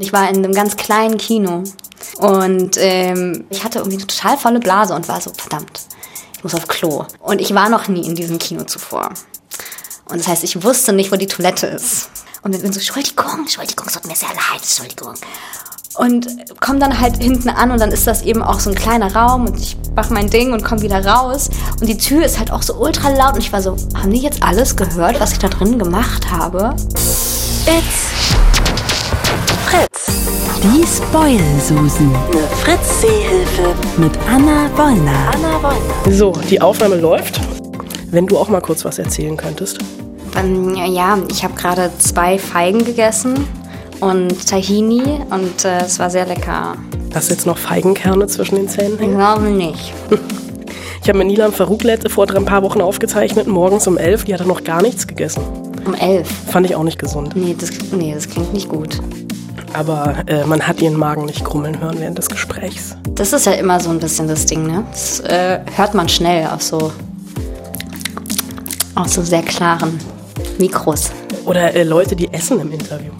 Ich war in einem ganz kleinen Kino und ähm, ich hatte irgendwie eine total volle Blase und war so, verdammt, ich muss auf Klo. Und ich war noch nie in diesem Kino zuvor. Und das heißt, ich wusste nicht, wo die Toilette ist. Und ich bin so, Entschuldigung, Entschuldigung, es tut mir sehr leid, Entschuldigung. Und komm dann halt hinten an und dann ist das eben auch so ein kleiner Raum und ich mach mein Ding und komm wieder raus. Und die Tür ist halt auch so ultra laut und ich war so, haben die jetzt alles gehört, was ich da drin gemacht habe? It's Fritz. Die Spoil-Susen. Eine Fritz-Seehilfe. Mit Anna Wollner. Anna Wollner. So, die Aufnahme läuft. Wenn du auch mal kurz was erzählen könntest. Ähm, ja, ich habe gerade zwei Feigen gegessen und Tahini und äh, es war sehr lecker. Hast du jetzt noch Feigenkerne zwischen den Zähnen? Ich glaube nicht. Ich habe mit Nilam Farouk vor ein paar Wochen aufgezeichnet, morgens um elf. Die hat noch gar nichts gegessen. Um elf? Fand ich auch nicht gesund. Nee, das, nee, das klingt nicht gut. Aber äh, man hat ihren Magen nicht krummeln hören während des Gesprächs. Das ist ja immer so ein bisschen das Ding, ne? Das äh, hört man schnell auf so, auf so sehr klaren Mikros. Oder äh, Leute, die essen im Interview.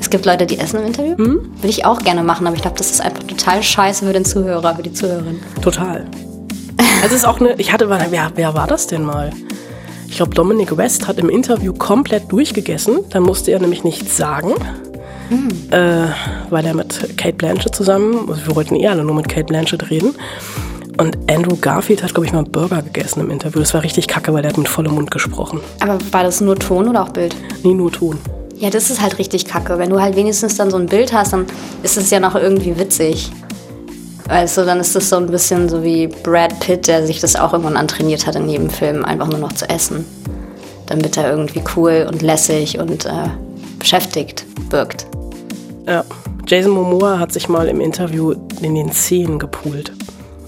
Es gibt Leute, die essen im Interview? Mhm. Würde ich auch gerne machen, aber ich glaube, das ist einfach total scheiße für den Zuhörer, für die Zuhörerin. Total. Es ist auch eine, ich hatte, wer, wer war das denn mal? Ich glaube, Dominic West hat im Interview komplett durchgegessen. Dann musste er nämlich nichts sagen. Hm. Äh, weil er mit Kate Blanchett zusammen, also wir wollten eh alle nur mit Kate Blanchett reden. Und Andrew Garfield hat, glaube ich, mal einen Burger gegessen im Interview. Das war richtig kacke, weil er hat mit vollem Mund gesprochen. Aber war das nur Ton oder auch Bild? Nee, nur Ton. Ja, das ist halt richtig kacke. Wenn du halt wenigstens dann so ein Bild hast, dann ist es ja noch irgendwie witzig. Weißt du, dann ist das so ein bisschen so wie Brad Pitt, der sich das auch irgendwann antrainiert hat in jedem Film, einfach nur noch zu essen. Damit er irgendwie cool und lässig und äh, beschäftigt wirkt. Ja, Jason Momoa hat sich mal im Interview in den Zehen gepult.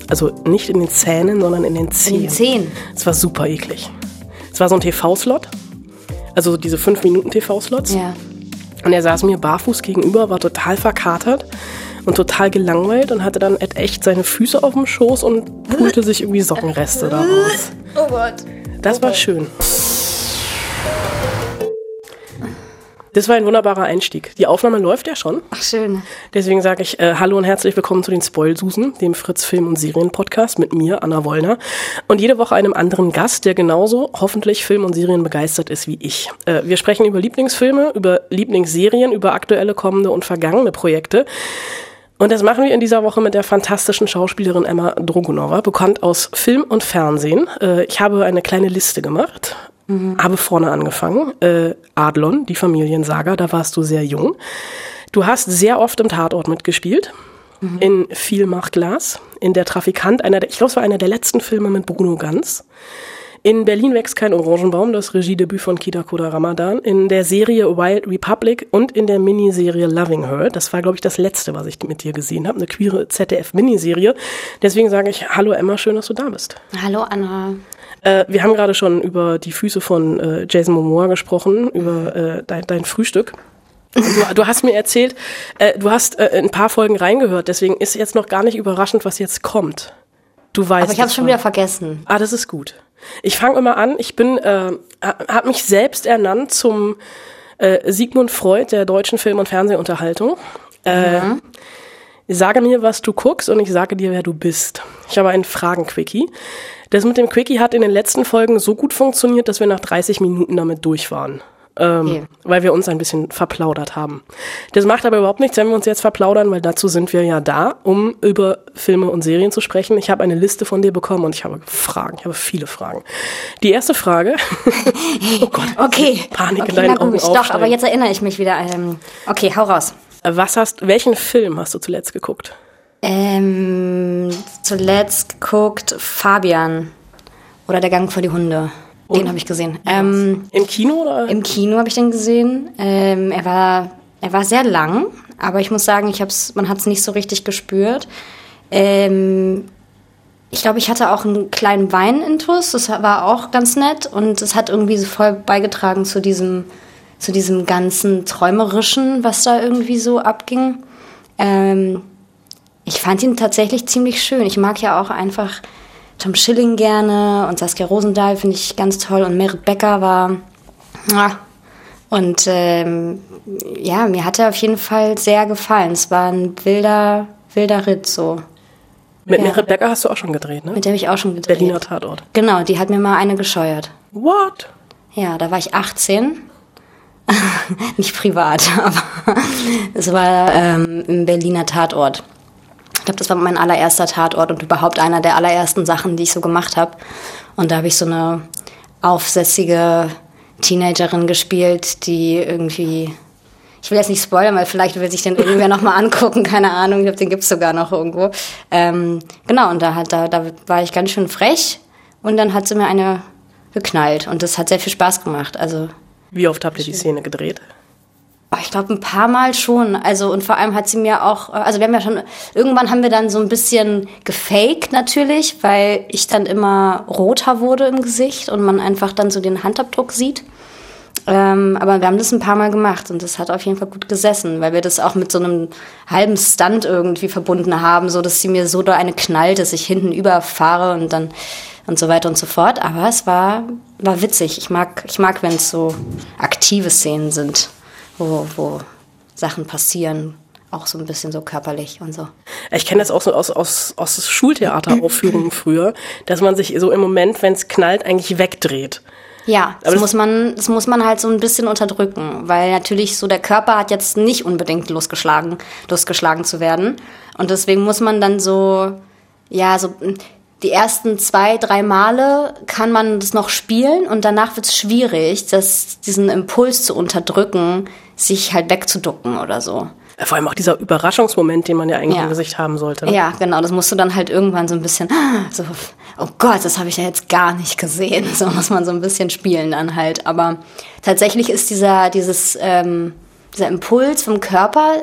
Also nicht in den Zähnen, sondern in den Zehen. In den Zehen? Es war super eklig. Es war so ein TV-Slot also diese 5-Minuten-TV-Slots. Ja. Und er saß mir barfuß gegenüber, war total verkatert und total gelangweilt und hatte dann echt seine Füße auf dem Schoß und pulte sich irgendwie Sockenreste daraus. Oh Gott. Das oh war Gott. schön. Das war ein wunderbarer Einstieg. Die Aufnahme läuft ja schon. Ach, schön. Deswegen sage ich äh, Hallo und herzlich willkommen zu den Spoilsusen, dem Fritz Film- und Serien-Podcast mit mir, Anna Wollner. Und jede Woche einem anderen Gast, der genauso hoffentlich Film und Serien begeistert ist wie ich. Äh, wir sprechen über Lieblingsfilme, über Lieblingsserien, über aktuelle, kommende und vergangene Projekte. Und das machen wir in dieser Woche mit der fantastischen Schauspielerin Emma Drogunova, bekannt aus Film und Fernsehen. Äh, ich habe eine kleine Liste gemacht Mhm. Habe vorne angefangen. Äh, Adlon, die Familiensaga, da warst du sehr jung. Du hast sehr oft im Tatort mitgespielt. Mhm. In Viel macht Glas. In Der Trafikant, einer der, ich glaube, es war einer der letzten Filme mit Bruno Ganz. In Berlin wächst kein Orangenbaum, das Regiedebüt von Kita Koda Ramadan. In der Serie Wild Republic und in der Miniserie Loving Her. Das war, glaube ich, das letzte, was ich mit dir gesehen habe. Eine queere ZDF-Miniserie. Deswegen sage ich Hallo Emma, schön, dass du da bist. Hallo Anna. Äh, wir haben gerade schon über die Füße von äh, Jason Momoa gesprochen, über äh, dein, dein Frühstück. Du, du, hast mir erzählt, äh, du hast äh, ein paar Folgen reingehört, deswegen ist jetzt noch gar nicht überraschend, was jetzt kommt. Du weißt. Aber ich habe schon wieder vergessen. Ah, das ist gut. Ich fange immer an. Ich bin, äh, habe mich selbst ernannt zum äh, Sigmund Freud der deutschen Film- und Fernsehunterhaltung. Äh, mhm. Sage mir, was du guckst und ich sage dir, wer du bist. Ich habe einen Fragen-Quickie. Das mit dem Quickie hat in den letzten Folgen so gut funktioniert, dass wir nach 30 Minuten damit durch waren. Ähm, okay. Weil wir uns ein bisschen verplaudert haben. Das macht aber überhaupt nichts, wenn wir uns jetzt verplaudern, weil dazu sind wir ja da, um über Filme und Serien zu sprechen. Ich habe eine Liste von dir bekommen und ich habe Fragen. Ich habe viele Fragen. Die erste Frage. oh Gott. Okay. Panik okay, in deinen Augen Doch, aber jetzt erinnere ich mich wieder. Ähm, okay, hau raus. Was hast, welchen Film hast du zuletzt geguckt? Ähm, zuletzt geguckt Fabian oder Der Gang vor die Hunde. Den habe ich gesehen. Ähm, Im Kino oder? Im Kino habe ich den gesehen. Ähm, er war er war sehr lang, aber ich muss sagen, ich hab's, man hat es nicht so richtig gespürt. Ähm, ich glaube, ich hatte auch einen kleinen Weinintus. Das war auch ganz nett und es hat irgendwie so voll beigetragen zu diesem zu diesem ganzen träumerischen, was da irgendwie so abging. Ähm, ich fand ihn tatsächlich ziemlich schön. Ich mag ja auch einfach Tom Schilling gerne und Saskia Rosendahl finde ich ganz toll und Merit Becker war, ah, Und ähm, ja, mir hat er auf jeden Fall sehr gefallen. Es war ein wilder, wilder Ritt so. Mit Ja. Merit Becker hast du auch schon gedreht, ne? Mit dem ich auch schon gedreht. Berliner Tatort. Genau, die hat mir mal eine gescheuert. What? Ja, da war ich 18. Nicht privat, aber es war ähm, im Berliner Tatort. Glaube, das war mein allererster Tatort und überhaupt einer der allerersten Sachen, die ich so gemacht habe. Und da habe ich so eine aufsässige Teenagerin gespielt, die irgendwie. Ich will jetzt nicht spoilern, weil vielleicht will sich den irgendwer nochmal angucken, keine Ahnung. Ich glaube, den gibt's sogar noch irgendwo. Ähm, genau, und da, hat, da, da war ich ganz schön frech und dann hat sie mir eine geknallt und das hat sehr viel Spaß gemacht. Also Wie oft habt ihr die Szene gedreht? Ich glaube, ein paar Mal schon. Also, und vor allem hat sie mir auch, äh, also wir haben ja schon, irgendwann haben wir dann so ein bisschen gefaked natürlich, weil ich dann immer roter wurde im Gesicht und man einfach dann so den Handabdruck sieht. Ähm, aber wir haben das ein paar Mal gemacht und das hat auf jeden Fall gut gesessen, weil wir das auch mit so einem halben Stunt irgendwie verbunden haben, so dass sie mir so da eine knallt, dass ich hinten überfahre und dann und so weiter und so fort. Aber es war, war witzig. Ich mag, ich mag, wenn es so aktive Szenen sind, wo, wo Sachen passieren, auch so ein bisschen so körperlich und so. Ich kenne das auch so aus, aus, aus Schultheateraufführungen früher, dass man sich so im Moment, wenn es knallt, eigentlich wegdreht. Ja, das, das- muss man, das muss man halt so ein bisschen unterdrücken, weil natürlich so der Körper hat jetzt nicht unbedingt Lust geschlagen, Lust geschlagen zu werden. Und deswegen muss man dann so, ja, so die ersten zwei, drei Male kann man das noch spielen und danach wird es schwierig, das, diesen Impuls zu unterdrücken, sich halt wegzuducken oder so. Vor allem auch dieser Überraschungsmoment, den man ja eigentlich Ja. im Gesicht haben sollte. ne? Ja, genau, das musst du dann halt irgendwann so ein bisschen, so, oh Gott, das habe ich ja jetzt gar nicht gesehen. So muss man so ein bisschen spielen dann halt. Aber tatsächlich ist dieser, dieses, ähm, dieser Impuls vom Körper,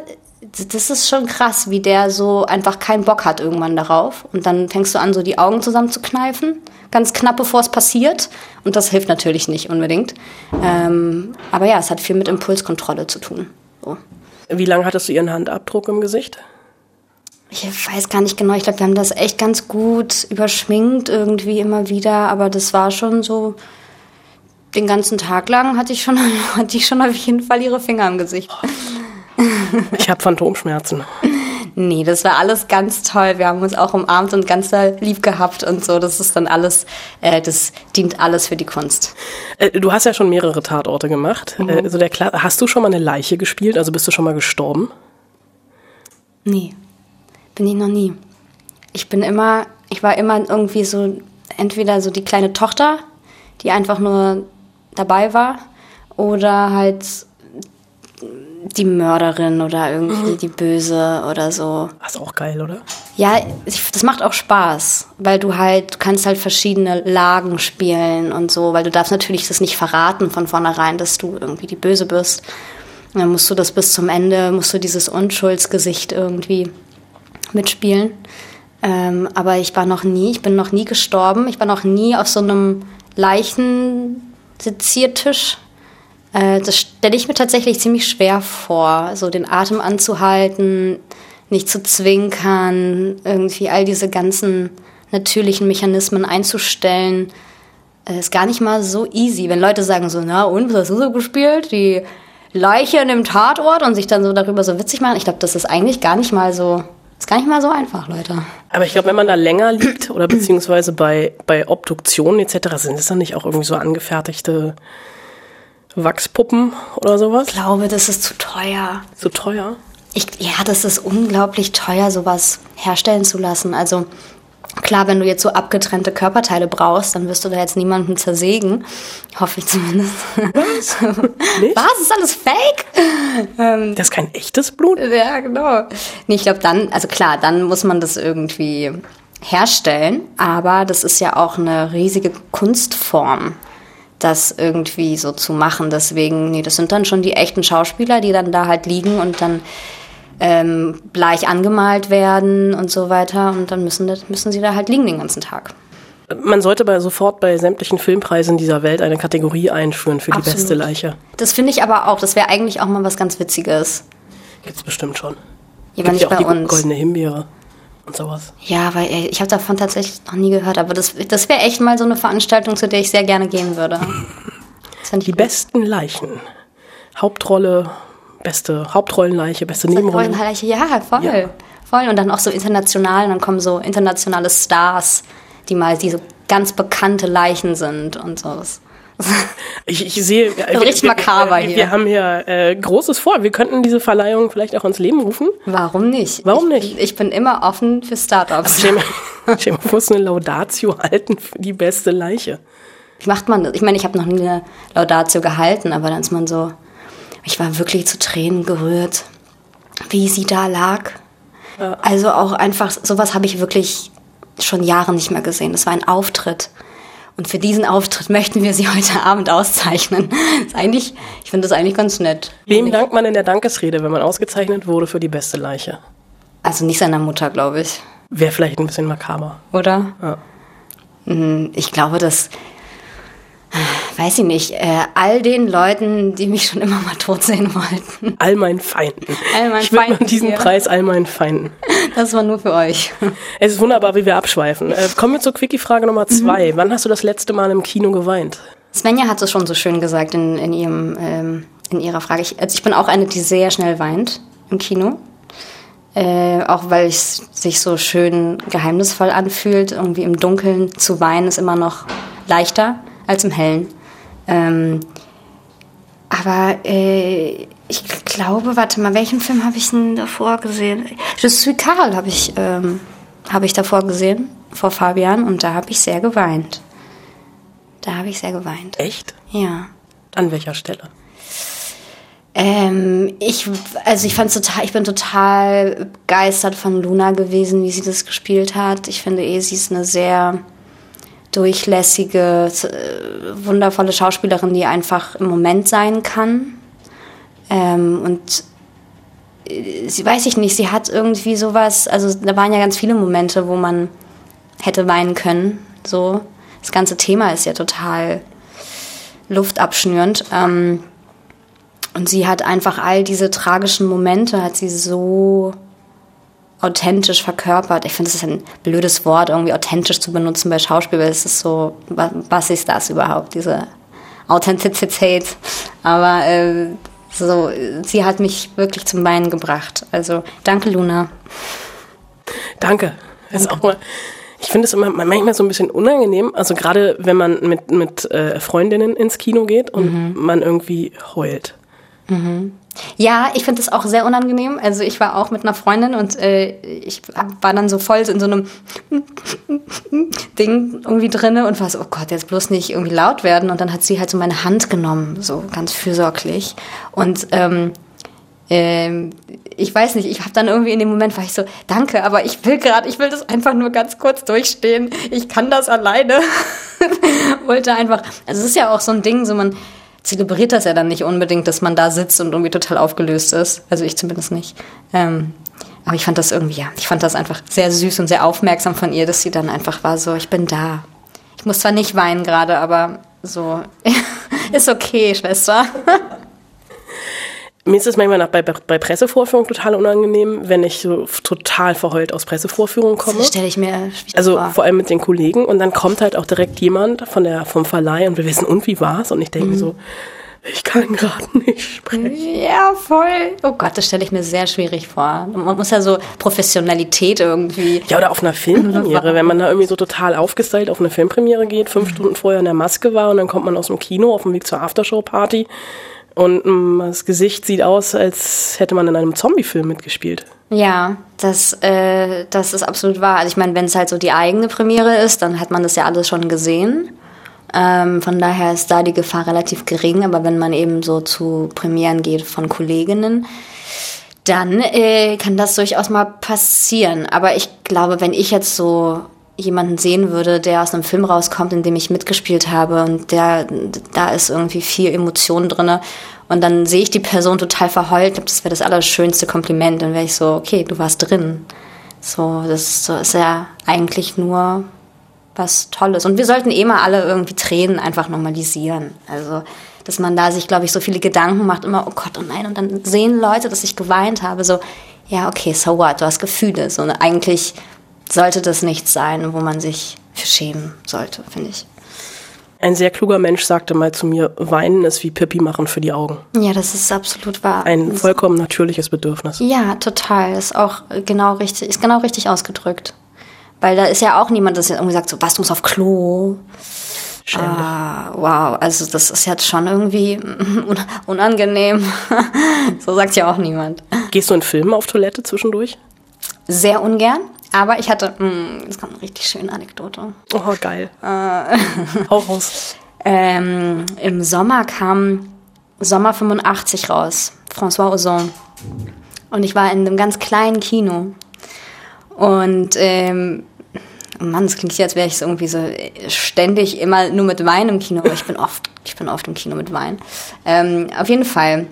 das ist schon krass, wie der so einfach keinen Bock hat irgendwann darauf. Und dann fängst du an, so die Augen zusammen zu kneifen, ganz knapp bevor es passiert. Und das hilft natürlich nicht unbedingt. Ähm, aber ja, es hat viel mit Impulskontrolle zu tun. So. Wie lange hattest du ihren Handabdruck im Gesicht? Ich weiß gar nicht genau. Ich glaube, wir haben das echt ganz gut überschminkt irgendwie immer wieder. Aber das war schon so. Den ganzen Tag lang hatte ich schon, hatte ich schon auf jeden Fall ihre Finger im Gesicht. Ich habe Phantomschmerzen. Nee, das war alles ganz toll. Wir haben uns auch umarmt und ganz lieb gehabt und so. Das ist dann alles, äh, das dient alles für die Kunst. Äh, Du hast ja schon mehrere Tatorte gemacht. Mhm. Äh, So der Kla hast du schon mal eine Leiche gespielt? Also bist du schon mal gestorben? Nee, bin ich noch nie. Ich bin immer, ich war immer irgendwie so, entweder so die kleine Tochter, die einfach nur dabei war, oder halt die Mörderin oder irgendwie die Böse oder so. Das ist auch geil, oder? Ja, das macht auch Spaß, weil du halt, du kannst halt verschiedene Lagen spielen und so, weil du darfst natürlich das nicht verraten von vornherein, dass du irgendwie die Böse bist. Und dann musst du das bis zum Ende, musst du dieses Unschuldsgesicht irgendwie mitspielen. Ähm, aber ich war noch nie, ich bin noch nie gestorben, ich war noch nie auf so einem Leichenseziertisch. Äh, das stelle ich mir tatsächlich ziemlich schwer vor, so den Atem anzuhalten, nicht zu zwinkern, irgendwie all diese ganzen natürlichen Mechanismen einzustellen. Äh, ist gar nicht mal so easy, wenn Leute sagen so, na und, was hast du so gespielt? Die Leiche in dem Tatort und sich dann so darüber so witzig machen. Ich glaube, das ist eigentlich gar nicht mal so, ist gar nicht mal so einfach, Leute. Aber ich glaube, wenn man da länger liegt oder beziehungsweise bei, bei Obduktionen etc., sind es dann nicht auch irgendwie so angefertigte Wachspuppen oder sowas? Ich glaube, das ist zu teuer. So teuer? Ich, ja, das ist unglaublich teuer, sowas herstellen zu lassen. Also klar, wenn du jetzt so abgetrennte Körperteile brauchst, dann wirst du da jetzt niemanden zersägen. Hoffe ich zumindest. Was? Nicht? Was? Ist alles fake? Das ist kein echtes Blut? Ja, genau. Nee, ich glaube dann, also klar, dann muss man das irgendwie herstellen, aber das ist ja auch eine riesige Kunstform, das irgendwie so zu machen. Deswegen, nee, das sind dann schon die echten Schauspieler, die dann da halt liegen und dann ähm, bleich angemalt werden und so weiter. Und dann müssen, müssen sie da halt liegen den ganzen Tag. Man sollte bei, sofort bei sämtlichen Filmpreisen dieser Welt eine Kategorie einführen für die Absolut. beste Leiche. Das finde ich aber auch, das wäre eigentlich auch mal was ganz Witziges. Gibt's bestimmt schon. Ja, aber Gibt nicht ja auch bei die uns. goldene Himbeere und sowas. Ja, weil ey, ich habe davon tatsächlich noch nie gehört, aber das, das wäre echt mal so eine Veranstaltung, zu der ich sehr gerne gehen würde. Die gut. besten Leichen Hauptrolle, beste Hauptrollenleiche, beste Nebenrolle. Hauptrollenleiche, ja, voll. Ja. Voll. Und dann auch so international, und dann kommen so internationale Stars, die mal diese ganz bekannte Leichen sind und so. Ich, ich sehe, wir, richtig makaber wir, wir, wir haben hier äh, Großes vor. Wir könnten diese Verleihung vielleicht auch ins Leben rufen. Warum nicht? Warum nicht? Ich, ich bin immer offen für Startups. Stell mir vor, eine Laudatio halten für die beste Leiche. Wie macht man das? Ich meine, ich habe noch nie eine Laudatio gehalten, aber dann ist man so, ich war wirklich zu Tränen gerührt, wie sie da lag. Ja. Also auch einfach, sowas habe ich wirklich schon Jahre nicht mehr gesehen. Das war ein Auftritt. Und für diesen Auftritt möchten wir sie heute Abend auszeichnen. ist eigentlich, ich finde das eigentlich ganz nett. Wem dankt man in der Dankesrede, wenn man ausgezeichnet wurde für die beste Leiche? Also nicht seiner Mutter, glaube ich. Wäre vielleicht ein bisschen makaber. Oder? Ja. Hm, ich glaube, dass weiß ich nicht, äh, all den Leuten, die mich schon immer mal tot sehen wollten. All meinen Feinden. All meinen ich widme diesen hier. Preis all meinen Feinden. Das war nur für euch. Es ist wunderbar, wie wir abschweifen. Äh, kommen wir zur Quickie-Frage Nummer mhm. zwei. Mhm. Wann hast du das letzte Mal im Kino geweint? Svenja hat es schon so schön gesagt in, in, ihrem, ähm, in ihrer Frage. Ich, also ich bin auch eine, die sehr schnell weint im Kino. Äh, auch weil es sich so schön geheimnisvoll anfühlt. Irgendwie im Dunkeln zu weinen ist immer noch leichter als im Hellen. Ähm, aber äh, ich glaube, warte mal, welchen Film habe ich denn davor gesehen? Je suis Karl habe ich, ähm, hab ich davor gesehen, vor Fabian, und da habe ich sehr geweint. Da habe ich sehr geweint. Echt? Ja. An welcher Stelle? Ähm, ich, also ich fand total, ich bin total begeistert von Luna gewesen, wie sie das gespielt hat. Ich finde eh, sie ist eine sehr durchlässige, äh, wundervolle Schauspielerin, die einfach im Moment sein kann. Ähm, und äh, sie weiß ich nicht, sie hat irgendwie sowas, also da waren ja ganz viele Momente, wo man hätte weinen können. So, das ganze Thema ist ja total luftabschnürend. Ähm, und sie hat einfach all diese tragischen Momente, hat sie so authentisch verkörpert. Ich finde, es ist ein blödes Wort, irgendwie authentisch zu benutzen bei Schauspiel, weil es ist so, was ist das überhaupt, diese Authentizität? Aber äh, so, sie hat mich wirklich zum Weinen gebracht. Also danke, Luna. Danke. Das ist auch mal, ich finde es immer manchmal so ein bisschen unangenehm, also gerade wenn man mit, mit äh, Freundinnen ins Kino geht und mhm. man irgendwie heult. Mhm. Ja, ich finde das auch sehr unangenehm. Also ich war auch mit einer Freundin und äh, ich war dann so voll in so einem Ding irgendwie drinne und war so, oh Gott, jetzt bloß nicht irgendwie laut werden. Und dann hat sie halt so meine Hand genommen, so ganz fürsorglich. Und ähm, ähm, ich weiß nicht, ich habe dann irgendwie in dem Moment war ich so, danke, aber ich will gerade, ich will das einfach nur ganz kurz durchstehen. Ich kann das alleine. Wollte einfach, also es ist ja auch so ein Ding, so man zelebriert das ja dann nicht unbedingt, dass man da sitzt und irgendwie total aufgelöst ist. Also ich zumindest nicht. Ähm, aber ich fand das irgendwie, ja, ich fand das einfach sehr süß und sehr aufmerksam von ihr, dass sie dann einfach war so, ich bin da. Ich muss zwar nicht weinen gerade, aber so, ist okay, Schwester. Mir ist es manchmal nach, bei, bei Pressevorführungen total unangenehm, wenn ich so total verheult aus Pressevorführungen komme. Das stelle ich mir Also vor. vor allem mit den Kollegen und dann kommt halt auch direkt jemand von der, vom Verleih und wir wissen, und wie war's? Und ich denke mhm. so, ich kann gerade nicht sprechen. Ja, voll. Oh Gott, das stelle ich mir sehr schwierig vor. Man muss ja so Professionalität irgendwie. Ja, oder auf einer Filmpremiere, wenn man da irgendwie so total aufgestylt auf eine Filmpremiere geht, fünf mhm. Stunden vorher in der Maske war und dann kommt man aus dem Kino auf dem Weg zur Aftershow-Party und mm, das Gesicht sieht aus, als hätte man in einem Zombie-Film mitgespielt. Ja, das, äh, das ist absolut wahr. Also ich meine, wenn es halt so die eigene Premiere ist, dann hat man das ja alles schon gesehen. Ähm, von daher ist da die Gefahr relativ gering. Aber wenn man eben so zu Premieren geht von Kolleginnen, dann äh, kann das durchaus mal passieren. Aber ich glaube, wenn ich jetzt so jemanden sehen würde, der aus einem Film rauskommt, in dem ich mitgespielt habe und der da ist irgendwie viel Emotion drinne und dann sehe ich die Person total verheult, das wäre das allerschönste Kompliment, dann wäre ich so, okay, du warst drin. So, das ist ja eigentlich nur was Tolles. Und wir sollten eh mal alle irgendwie Tränen einfach normalisieren. Also dass man da sich, glaube ich, so viele Gedanken macht, immer, oh Gott, oh nein, und dann sehen Leute, dass ich geweint habe, so, ja, okay, so what, du hast Gefühle, so, eigentlich sollte das nichts sein, wo man sich für schämen sollte, finde ich. Ein sehr kluger Mensch sagte mal zu mir, weinen ist wie Pipi machen für die Augen. Ja, das ist absolut wahr. Ein vollkommen natürliches Bedürfnis. Ja, total. Ist auch genau richtig, ist genau richtig ausgedrückt. Weil da ist ja auch niemand, das irgendwie sagt so, was, du musst auf Klo. Ah, wow, also das ist jetzt schon irgendwie unangenehm. so sagt ja auch niemand. Gehst du in Filmen auf Toilette zwischendurch? Sehr ungern. Aber ich hatte, mh, das kommt eine richtig schöne Anekdote. Oh, geil. Äh, Hau raus. Ähm, Im Sommer kam Sommer 85 raus, François Ozon. Und ich war in einem ganz kleinen Kino. Und ähm, Mann, es klingt jetzt, als wäre ich so irgendwie so ständig immer nur mit Wein im Kino, aber ich bin oft, ich bin oft im Kino mit Wein. Ähm, auf jeden Fall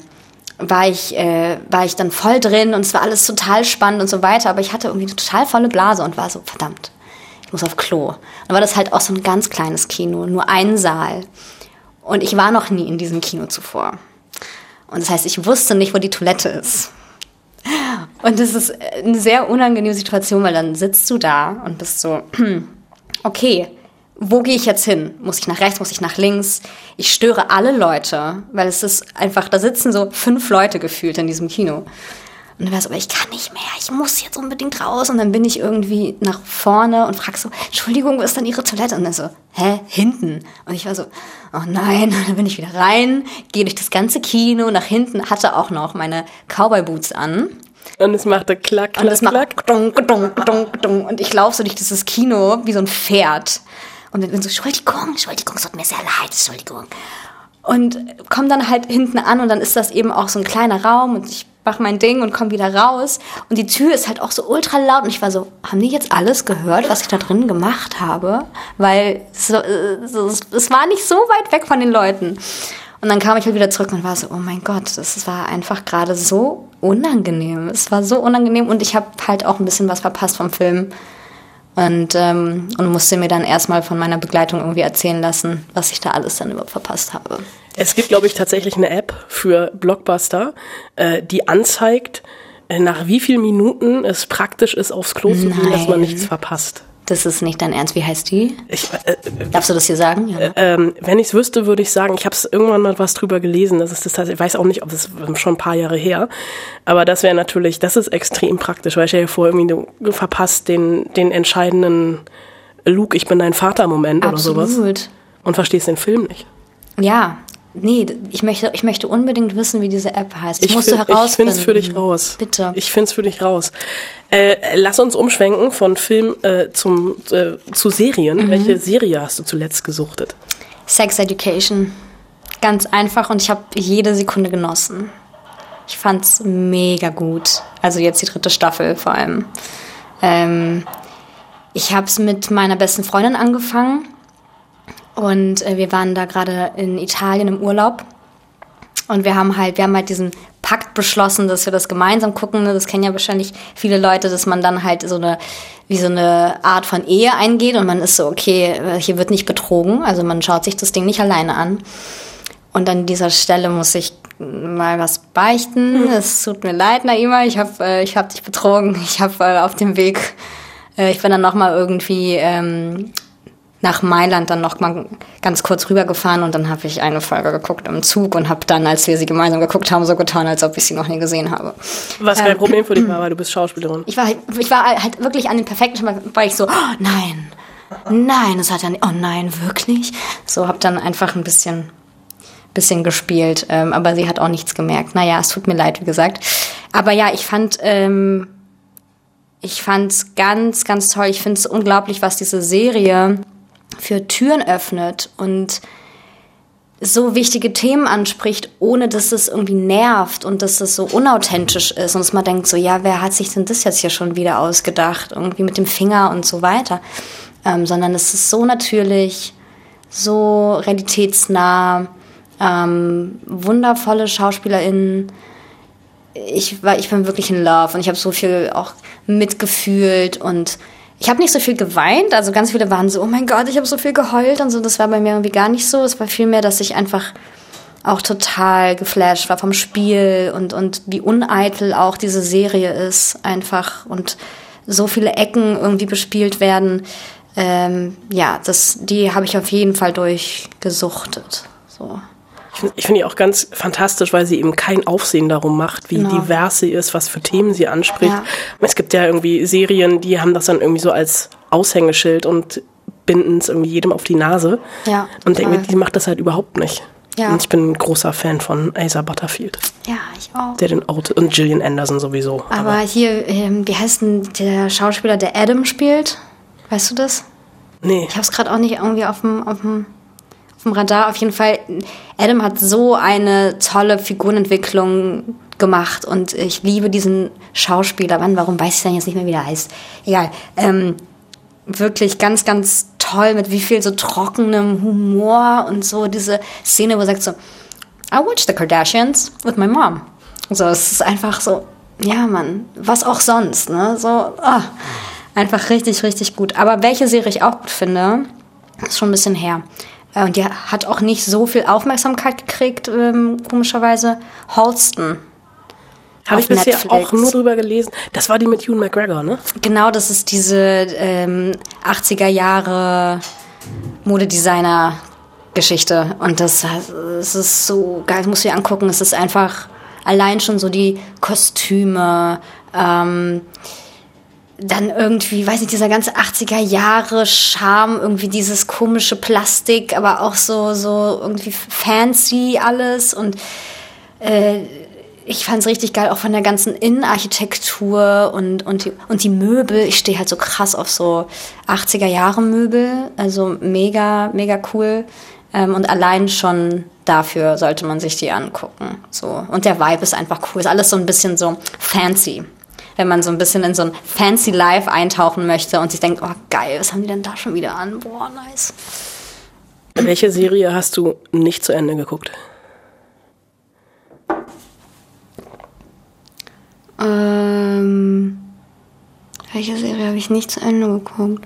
war ich, äh, war ich dann voll drin und es war alles total spannend und so weiter, aber ich hatte irgendwie eine total volle Blase und war so, verdammt, ich muss auf Klo. Dann war das halt auch so ein ganz kleines Kino, nur ein Saal. Und ich war noch nie in diesem Kino zuvor. Und das heißt, ich wusste nicht, wo die Toilette ist. Und das ist eine sehr unangenehme Situation, weil dann sitzt du da und bist so, okay, wo gehe ich jetzt hin? Muss ich nach rechts, muss ich nach links? Ich störe alle Leute, weil es ist einfach, da sitzen so fünf Leute gefühlt in diesem Kino. Und dann war so, aber ich kann nicht mehr, ich muss jetzt unbedingt raus. Und dann bin ich irgendwie nach vorne und frage so, Entschuldigung, wo ist denn Ihre Toilette? Und dann so, hä, hinten? Und ich war so, oh nein. Und dann bin ich wieder rein, gehe durch das ganze Kino, nach hinten, hatte auch noch meine Cowboy-Boots an. Und es machte klack, klack, und es klack. Macht dong. Und ich laufe so durch dieses Kino wie so ein Pferd. Und dann so, Entschuldigung, Entschuldigung, es tut mir sehr leid, Entschuldigung. Und komme dann halt hinten an und dann ist das eben auch so ein kleiner Raum und ich mache mein Ding und komme wieder raus. Und die Tür ist halt auch so ultra laut und ich war so, haben die jetzt alles gehört, was ich da drin gemacht habe? Weil so, so, es war nicht so weit weg von den Leuten. Und dann kam ich halt wieder zurück und war so, oh mein Gott, das war einfach gerade so unangenehm. Es war so unangenehm und ich habe halt auch ein bisschen was verpasst vom Film. Und, ähm, und musste mir dann erstmal von meiner Begleitung irgendwie erzählen lassen, was ich da alles dann überhaupt verpasst habe. Es gibt, glaube ich, tatsächlich eine App für Blockbuster, äh, die anzeigt, äh, nach wie vielen Minuten es praktisch ist, aufs Klo zu gehen, dass man nichts verpasst. Das ist nicht dein Ernst. Wie heißt die? Ich, äh, Darfst du das hier sagen? Ja, ne? ähm, wenn ich es wüsste, würde ich sagen, ich habe es irgendwann mal was drüber gelesen. Das ist das, ich weiß auch nicht, ob es schon ein paar Jahre her. Aber das wäre natürlich, das ist extrem praktisch, weil ich ja vor, irgendwie du verpasst den, den entscheidenden Luke, ich bin dein Vater-Moment oder sowas. Und verstehst den Film nicht. Ja, Nee, ich möchte, ich möchte unbedingt wissen, wie diese App heißt. Ich, ich musste herausfinden. Ich finde es für dich raus. Bitte. Ich finde es für dich raus. Äh, lass uns umschwenken von Film äh, zum, äh, zu Serien. Mhm. Welche Serie hast du zuletzt gesuchtet? Sex Education. Ganz einfach und ich habe jede Sekunde genossen. Ich fand's mega gut. Also jetzt die dritte Staffel vor allem. Ähm, ich habe es mit meiner besten Freundin angefangen und äh, wir waren da gerade in Italien im Urlaub. Und wir haben halt, wir haben halt diesen Pakt beschlossen, dass wir das gemeinsam gucken. Ne? Das kennen ja wahrscheinlich viele Leute, dass man dann halt so eine, wie so eine Art von Ehe eingeht und man ist so, okay, äh, hier wird nicht betrogen. Also man schaut sich das Ding nicht alleine an. Und an dieser Stelle muss ich mal was beichten. Es tut mir leid, Naima, ich habe äh, ich hab dich betrogen. Ich habe äh, auf dem Weg, äh, ich bin dann nochmal irgendwie ähm, nach Mailand dann noch mal ganz kurz rübergefahren und dann habe ich eine Folge geguckt im Zug und habe dann, als wir sie gemeinsam geguckt haben, so getan, als ob ich sie noch nie gesehen habe. Was kein ähm, Problem für dich war, weil du bist Schauspielerin. Ich war, ich war halt wirklich an den perfekten, weil ich so, oh, nein, nein, es hat ja nicht, oh nein, wirklich? So habe dann einfach ein bisschen, bisschen gespielt, ähm, aber sie hat auch nichts gemerkt. Naja, es tut mir leid, wie gesagt. Aber ja, ich fand, ähm, ich fand's ganz, ganz toll. Ich finde es unglaublich, was diese Serie für Türen öffnet und so wichtige Themen anspricht, ohne dass es irgendwie nervt und dass es so unauthentisch ist und dass man denkt so, ja, wer hat sich denn das jetzt hier schon wieder ausgedacht, irgendwie mit dem Finger und so weiter, ähm, sondern es ist so natürlich, so realitätsnah, ähm, wundervolle SchauspielerInnen. Ich war, ich bin wirklich in Love und ich habe so viel auch mitgefühlt und ich habe nicht so viel geweint, also ganz viele waren so, oh mein Gott, ich habe so viel geheult und so. Das war bei mir irgendwie gar nicht so. Es war vielmehr, dass ich einfach auch total geflasht war vom Spiel und, und wie uneitel auch diese Serie ist einfach und so viele Ecken irgendwie bespielt werden. ähm, ja, das, die habe ich auf jeden Fall durchgesuchtet. So. Ich finde ich find die auch ganz fantastisch, weil sie eben kein Aufsehen darum macht, wie Genau. divers sie ist, was für Themen sie anspricht. Ja. Es gibt ja irgendwie Serien, die haben das dann irgendwie so als Aushängeschild und binden es irgendwie jedem auf die Nase. Ja, Und denke mir, die macht das halt überhaupt nicht. Ja. Und ich bin ein großer Fan von Asa Butterfield, Ja, ich auch. der den Ort und Gillian Anderson sowieso. Aber hier, ähm, wie heißt denn der Schauspieler, der Adam spielt? Weißt du das? nee, Ich habe es gerade auch nicht irgendwie auf dem, dem Radar. Auf jeden Fall, Adam hat so eine tolle Figurenentwicklung gemacht und ich liebe diesen Schauspieler. Wann, warum weiß ich denn jetzt nicht mehr, wie der heißt? Egal. Ähm, wirklich ganz, ganz toll mit wie viel so trockenem Humor und so diese Szene, wo er sagt so, I watch the Kardashians with my mom. So, es ist einfach so, ja, Mann, was auch sonst, ne? So, ah, einfach richtig, richtig gut. Aber welche Serie ich auch gut finde, ist schon ein bisschen her. Äh, Und die hat auch nicht so viel Aufmerksamkeit gekriegt, ähm, komischerweise. Holston. habe ich bisher Netflix. auch nur drüber gelesen. Das war die mit Ewan McGregor, ne? Genau, das ist diese ähm, 80er Jahre Modedesigner-Geschichte. Und das, das ist so geil, das musst du dir angucken. Es ist einfach allein schon so die Kostüme, ähm, dann irgendwie, weiß nicht, dieser ganze 80er Jahre Charme, irgendwie dieses komische Plastik, aber auch so, so irgendwie fancy alles und äh, ich fand es richtig geil, auch von der ganzen Innenarchitektur und, und, die, und die Möbel. Ich stehe halt so krass auf so 80er Jahre Möbel. Also mega, mega cool. Ähm, und allein schon dafür sollte man sich die angucken. So. Und der Vibe ist einfach cool. Ist alles so ein bisschen so fancy. Wenn man so ein bisschen in so ein fancy Life eintauchen möchte und sich denkt, oh geil, was haben die denn da schon wieder an? Boah, nice. Welche Serie hast du nicht zu Ende geguckt? Ähm, welche Serie habe ich nicht zu Ende geguckt?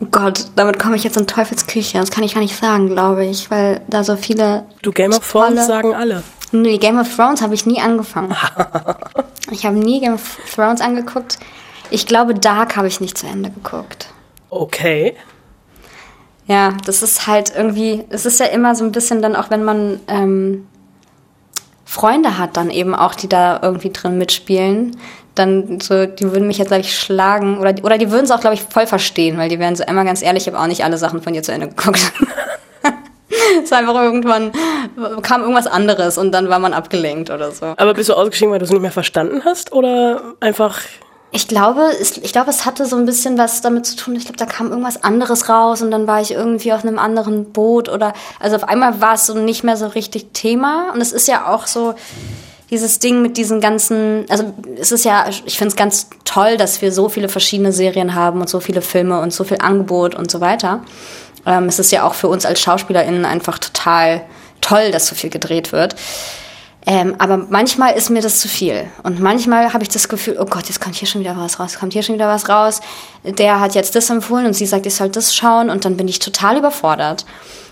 Oh Gott, damit komme ich jetzt in Teufelsküche. Das kann ich gar nicht sagen, glaube ich, weil da so viele. Du Game of Thrones sagen alle. Nee, Game of Thrones habe ich nie angefangen. ich habe nie Game of Thrones angeguckt. Ich glaube, Dark habe ich nicht zu Ende geguckt. Okay. Ja, das ist halt irgendwie, es ist ja immer so ein bisschen dann auch, wenn man ähm, Freunde hat, dann eben auch, die da irgendwie drin mitspielen, dann so, die würden mich jetzt, glaube ich, schlagen oder, oder die würden es auch, glaube ich, voll verstehen, weil die wären so, einmal ganz ehrlich, ich habe auch nicht alle Sachen von dir zu Ende geguckt. es ist einfach irgendwann, kam irgendwas anderes und dann war man abgelenkt oder so. Aber bist du ausgestiegen, weil du es nicht mehr verstanden hast? Oder einfach. Ich glaube, es, ich glaube, es hatte so ein bisschen was damit zu tun. Ich glaube, da kam irgendwas anderes raus und dann war ich irgendwie auf einem anderen Boot oder also auf einmal war es so nicht mehr so richtig Thema. Und es ist ja auch so dieses Ding mit diesen ganzen, also es ist ja, ich finde es ganz toll, dass wir so viele verschiedene Serien haben und so viele Filme und so viel Angebot und so weiter. Ähm, es ist ja auch für uns als SchauspielerInnen einfach total toll, dass so viel gedreht wird. Ähm, aber manchmal ist mir das zu viel. Und manchmal habe ich das Gefühl, oh Gott, jetzt kommt hier schon wieder was raus, kommt hier schon wieder was raus. Der hat jetzt das empfohlen und sie sagt, ich soll das schauen und dann bin ich total überfordert.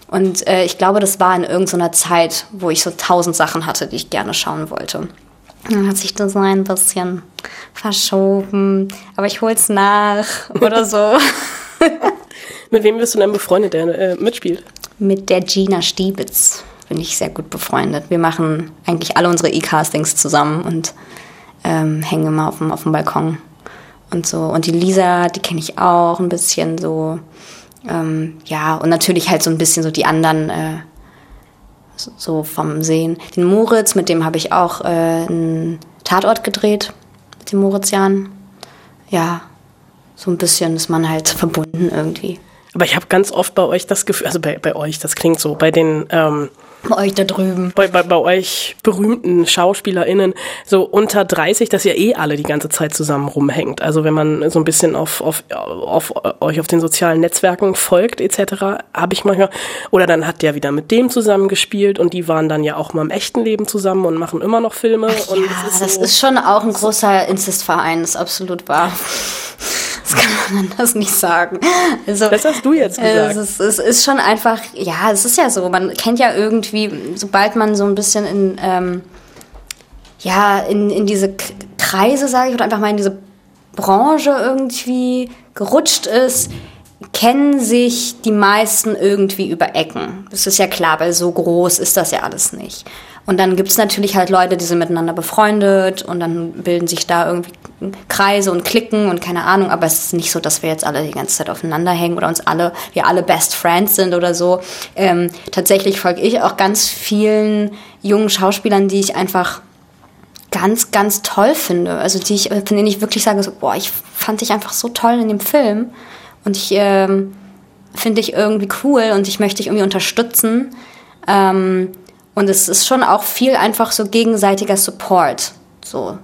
Und äh, ich glaube, das war in irgendeiner Zeit, wo ich so tausend Sachen hatte, die ich gerne schauen wollte. Dann hat sich das ein bisschen verschoben. Aber ich hol's nach oder so. Mit wem bist du denn befreundet, der äh, mitspielt? Mit der Gina Stiebitz bin ich sehr gut befreundet. Wir machen eigentlich alle unsere E-Castings zusammen und ähm, hängen immer auf dem, auf dem Balkon und so. Und die Lisa, die kenne ich auch ein bisschen so. Ähm, ja, und natürlich halt so ein bisschen so die anderen äh, so- vom Sehen. Den Moritz, mit dem habe ich auch äh, einen Tatort gedreht, mit dem Morizian. Ja, so ein bisschen ist man halt verbunden irgendwie. Aber ich habe ganz oft bei euch das Gefühl, also bei, bei euch, das klingt so, bei den, ähm, Bei euch da drüben. bei, bei, bei euch berühmten SchauspielerInnen, so unter 30, dass ihr eh alle die ganze Zeit zusammen rumhängt. Also wenn man so ein bisschen auf, auf, auf euch auf den sozialen Netzwerken folgt, etc., habe ich manchmal, oder dann hat der wieder mit dem zusammen gespielt und die waren dann ja auch mal im echten Leben zusammen und machen immer noch Filme. und ja, es das so- ist schon auch ein großer Inzestverein, ist absolut wahr. Das kann man anders nicht sagen. Also, Das hast du jetzt gesagt. Es ist, es ist schon einfach, ja, es ist ja so. Man kennt ja irgendwie, sobald man so ein bisschen in, ähm, ja, in, in diese Kreise, sage ich, oder einfach mal in diese Branche irgendwie gerutscht ist, kennen sich die meisten irgendwie über Ecken. Das ist ja klar, weil so groß ist das ja alles nicht. Und dann gibt's natürlich halt Leute, die sind miteinander befreundet und dann bilden sich da irgendwie Kreise und Klicken und keine Ahnung, aber es ist nicht so, dass wir jetzt alle die ganze Zeit aufeinander hängen oder uns alle, wir alle Best Friends sind oder so. Ähm, tatsächlich folge ich auch ganz vielen jungen Schauspielern, die ich einfach ganz, ganz toll finde. Also die ich, von denen ich wirklich sage, so, boah, ich fand dich einfach so toll in dem Film und ich ähm, finde dich irgendwie cool und ich möchte dich irgendwie unterstützen. Ähm, und es ist schon auch viel einfach so gegenseitiger Support. So.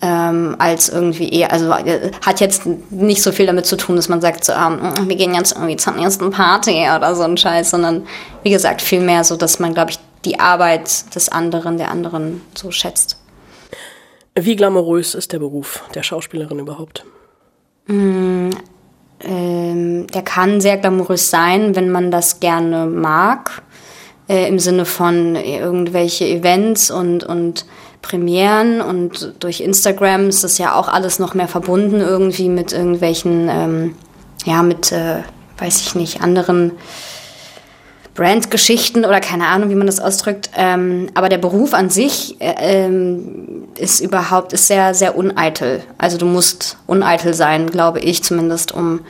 Ähm, als irgendwie eher, also äh, hat jetzt nicht so viel damit zu tun, dass man sagt, so, ähm, wir gehen jetzt irgendwie zur nächsten Party oder so ein Scheiß, sondern wie gesagt, viel mehr so, dass man, glaube ich, die Arbeit des anderen, der anderen so schätzt. Wie glamourös ist der Beruf der Schauspielerin überhaupt? Mm, ähm, der kann sehr glamourös sein, wenn man das gerne mag, äh, im Sinne von irgendwelche Events und, und Premieren und durch Instagram ist das ja auch alles noch mehr verbunden irgendwie mit irgendwelchen, ähm, ja, mit, äh, weiß ich nicht, anderen Brandgeschichten oder keine Ahnung, wie man das ausdrückt. Ähm, aber der Beruf an sich äh, ähm, ist überhaupt, ist sehr, sehr uneitel. Also du musst uneitel sein, glaube ich zumindest, um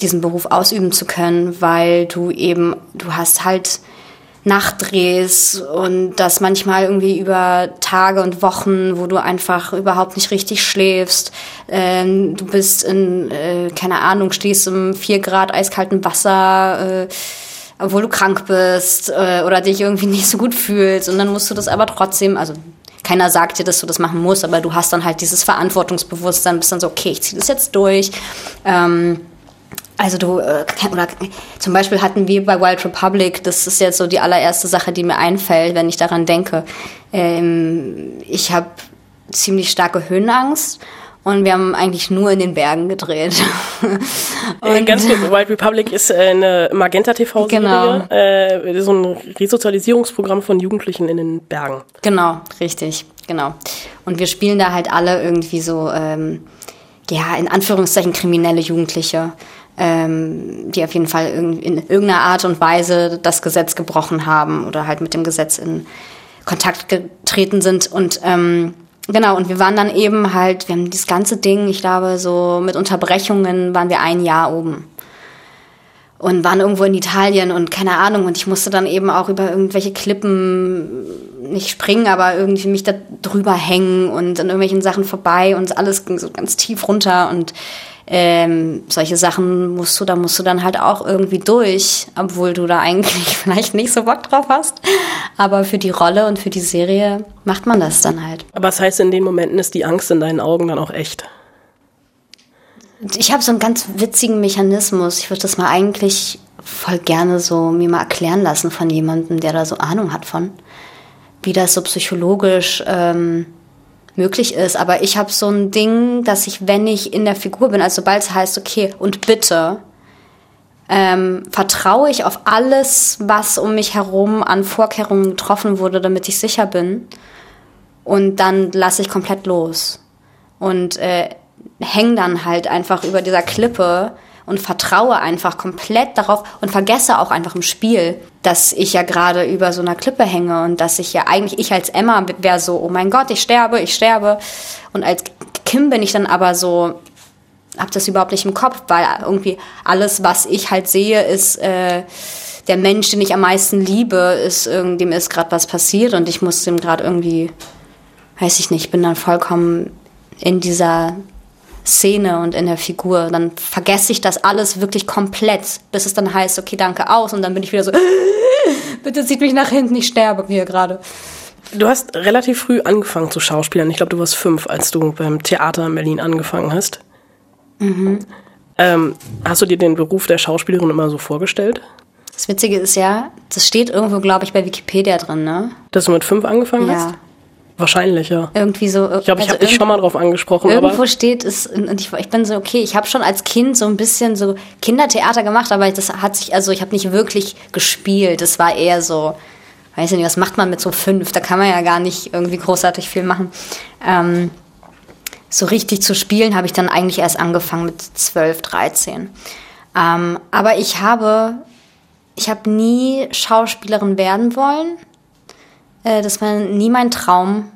diesen Beruf ausüben zu können, weil du eben, du hast halt Nachtdrehs und das manchmal irgendwie über Tage und Wochen, wo du einfach überhaupt nicht richtig schläfst. Ähm, du bist in, äh, keine Ahnung, stehst im vier Grad eiskalten Wasser, äh, obwohl du krank bist äh, oder dich irgendwie nicht so gut fühlst. Und dann musst du das aber trotzdem, also keiner sagt dir, dass du das machen musst, aber du hast dann halt dieses Verantwortungsbewusstsein, bist dann so, okay, ich ziehe das jetzt durch. Ähm, also du, äh, oder zum Beispiel hatten wir bei Wild Republic, das ist jetzt so die allererste Sache, die mir einfällt, wenn ich daran denke. Ähm, ich habe ziemlich starke Höhenangst und wir haben eigentlich nur in den Bergen gedreht. Äh, und Ganz kurz, Wild Republic ist äh, eine Magenta TV-Serie, genau. äh, so ein Resozialisierungsprogramm von Jugendlichen in den Bergen. Genau, richtig, genau. Und wir spielen da halt alle irgendwie so, ähm, ja, in Anführungszeichen kriminelle Jugendliche ähm, die auf jeden Fall in, in irgendeiner Art und Weise das Gesetz gebrochen haben oder halt mit dem Gesetz in Kontakt getreten sind. Und ähm, genau, und wir waren dann eben halt, wir haben dieses ganze Ding, ich glaube, so mit Unterbrechungen waren wir ein Jahr oben. Und waren irgendwo in Italien und keine Ahnung. Und ich musste dann eben auch über irgendwelche Klippen nicht springen, aber irgendwie mich da drüber hängen und an irgendwelchen Sachen vorbei und alles ging so ganz tief runter und ähm, solche Sachen musst du, da musst du dann halt auch irgendwie durch, obwohl du da eigentlich vielleicht nicht so Bock drauf hast. Aber für die Rolle und für die Serie macht man das dann halt. Aber das heißt, in den Momenten ist die Angst in deinen Augen dann auch echt? Ich habe so einen ganz witzigen Mechanismus. Ich würde das mal eigentlich voll gerne so mir mal erklären lassen von jemandem, der da so Ahnung hat von, wie das so psychologisch ähm, möglich ist. Aber ich habe so ein Ding, dass ich, wenn ich in der Figur bin, also sobald es heißt, okay, und bitte, ähm, vertraue ich auf alles, was um mich herum an Vorkehrungen getroffen wurde, damit ich sicher bin. Und dann lasse ich komplett los. Und äh, häng dann halt einfach über dieser Klippe und vertraue einfach komplett darauf und vergesse auch einfach im Spiel, dass ich ja gerade über so einer Klippe hänge und dass ich ja eigentlich, ich als Emma wäre so, oh mein Gott, ich sterbe, ich sterbe. Und als Kim bin ich dann aber so, hab das überhaupt nicht im Kopf, weil irgendwie alles, was ich halt sehe, ist äh, der Mensch, den ich am meisten liebe, ist dem ist gerade was passiert und ich muss dem gerade irgendwie, weiß ich nicht, bin dann vollkommen in dieser Szene und in der Figur. Dann vergesse ich das alles wirklich komplett, bis es dann heißt, okay, danke aus. Und dann bin ich wieder so, bitte zieht mich nach hinten, ich sterbe hier gerade. Du hast relativ früh angefangen zu schauspielen. Ich glaube, du warst fünf, als du beim Theater in Berlin angefangen hast. Mhm. Ähm, hast du dir den Beruf der Schauspielerin immer so vorgestellt? Das Witzige ist ja, das steht irgendwo, glaube ich, bei Wikipedia drin, ne? Dass du mit fünf angefangen ja. hast? Wahrscheinlich, ja. Irgendwie so. Ich glaube, ich also habe dich schon mal drauf angesprochen. Irgendwo steht es, und ich, ich bin so, okay, ich habe schon als Kind so ein bisschen so Kindertheater gemacht, aber das hat sich, also ich habe nicht wirklich gespielt. Es war eher so, weiß ich nicht, was macht man mit so fünf? Da kann man ja gar nicht irgendwie großartig viel machen. Ähm, so richtig zu spielen habe ich dann eigentlich erst angefangen mit 12, 13. Ähm, aber ich habe, ich habe nie Schauspielerin werden wollen. Äh, das war nie mein Traum.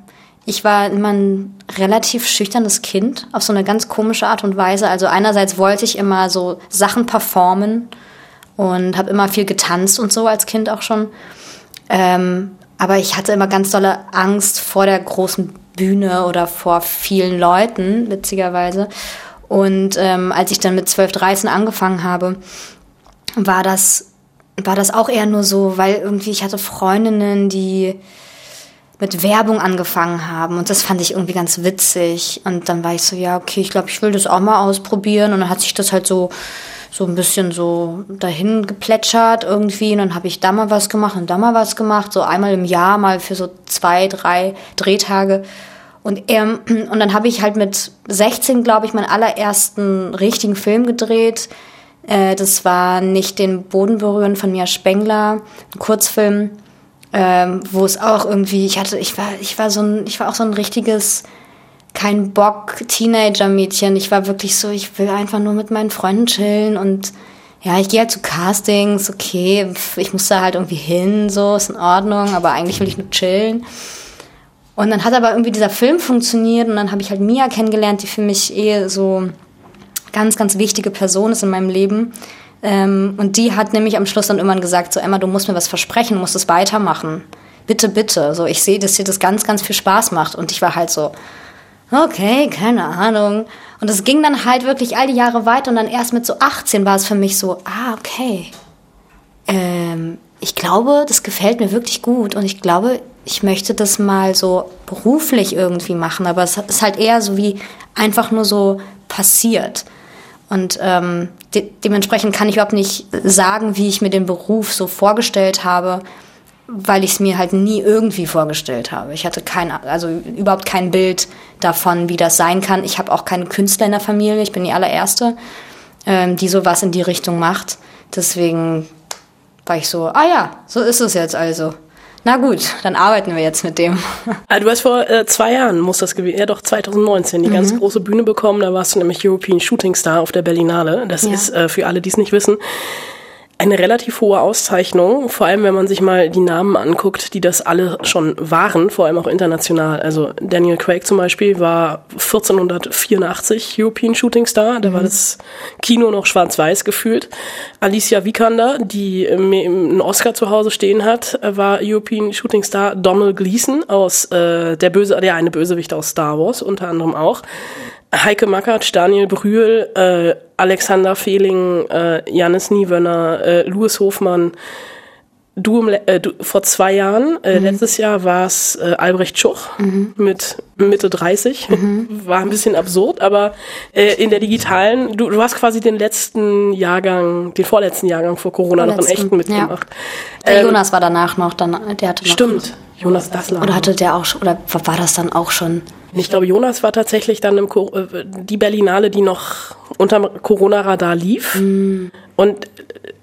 Ich war immer ein relativ schüchternes Kind auf so eine ganz komische Art und Weise. Also einerseits wollte ich immer so Sachen performen und habe immer viel getanzt und so als Kind auch schon. Ähm, aber ich hatte immer ganz dolle Angst vor der großen Bühne oder vor vielen Leuten, witzigerweise. Und ähm, als ich dann mit 12, 13 angefangen habe, war das, war das auch eher nur so, weil irgendwie ich hatte Freundinnen, die mit Werbung angefangen haben und das fand ich irgendwie ganz witzig und dann war ich so ja okay ich glaube ich will das auch mal ausprobieren und dann hat sich das halt so so ein bisschen so dahin geplätschert irgendwie. Und dann habe ich da mal was gemacht und da mal was gemacht, so einmal im Jahr mal für so zwei, drei Drehtage. Und, ähm, und dann habe ich halt mit 16, glaube ich, meinen allerersten richtigen Film gedreht. Äh, das war nicht den Boden berühren von Mia Spengler, ein Kurzfilm, ähm, wo es auch irgendwie, ich hatte, ich war, ich war so ein, ich war auch so ein richtiges kein Bock Teenager-Mädchen. Ich war wirklich so, ich will einfach nur mit meinen Freunden chillen und ja, ich gehe halt zu Castings, okay, ich muss da halt irgendwie hin, so, ist in Ordnung, aber eigentlich will ich nur chillen. Und dann hat aber irgendwie dieser Film funktioniert und dann habe ich halt Mia kennengelernt, die für mich eh so ganz, ganz wichtige Person ist in meinem Leben. Ähm, und die hat nämlich am Schluss dann irgendwann gesagt, so Emma, du musst mir was versprechen, du musst es weitermachen. Bitte, bitte. So, ich sehe, dass dir das ganz, ganz viel Spaß macht. Und ich war halt so, okay, keine Ahnung. Und es ging dann halt wirklich all die Jahre weiter und dann erst mit so 18 war es für mich so, ah, okay. Ähm, ich glaube, das gefällt mir wirklich gut und ich glaube, ich möchte das mal so beruflich irgendwie machen, aber es ist halt eher so wie einfach nur so passiert. Und ähm, de dementsprechend kann ich überhaupt nicht sagen, wie ich mir den Beruf so vorgestellt habe, weil ich es mir halt nie irgendwie vorgestellt habe. Ich hatte kein, also überhaupt kein Bild davon, wie das sein kann. Ich habe auch keine Künstler in der Familie. Ich bin die allererste, ähm, die sowas in die Richtung macht. Deswegen war ich so, ah ja, so ist es jetzt also. Na gut, dann arbeiten wir jetzt mit dem. Ah, du hast vor äh, zwei Jahren, muss das gewesen, ja doch 2019, die mhm. ganz große Bühne bekommen. Da warst du nämlich European Shooting Star auf der Berlinale. Das ja. ist äh, für alle, die es nicht wissen, eine relativ hohe Auszeichnung, vor allem wenn man sich mal die Namen anguckt, die das alle schon waren, vor allem auch international. Also Daniel Craig zum Beispiel war 1484 European Shooting Star, da mhm. war das Kino noch schwarz-weiß gefühlt. Alicia Vikander, die einen Oscar zu Hause stehen hat, war European Shooting Star. Donald Gleason aus äh, der böse, der eine Bösewicht aus Star Wars unter anderem auch. Heike Mackert, Daniel Brühl, äh, Alexander Fehling, äh, Janis Niewöhner, äh, Louis Hofmann. Du, äh, du vor zwei Jahren, äh, mhm. letztes Jahr war es äh, Albrecht Schuch mhm. mit Mitte 30. Mhm. War ein bisschen absurd, aber äh, in der digitalen, du, du hast quasi den letzten Jahrgang, den vorletzten Jahrgang vor Corona Vorletzten, noch in echten mitgemacht. Ja. Der ähm, Jonas war danach noch, dann, der hatte noch. Stimmt, Jonas Dassler. Oder hatte der auch schon, oder war das dann auch schon? Ich glaube, Jonas war tatsächlich dann im äh, die Berlinale, die noch unterm Corona-Radar lief. Mm. Und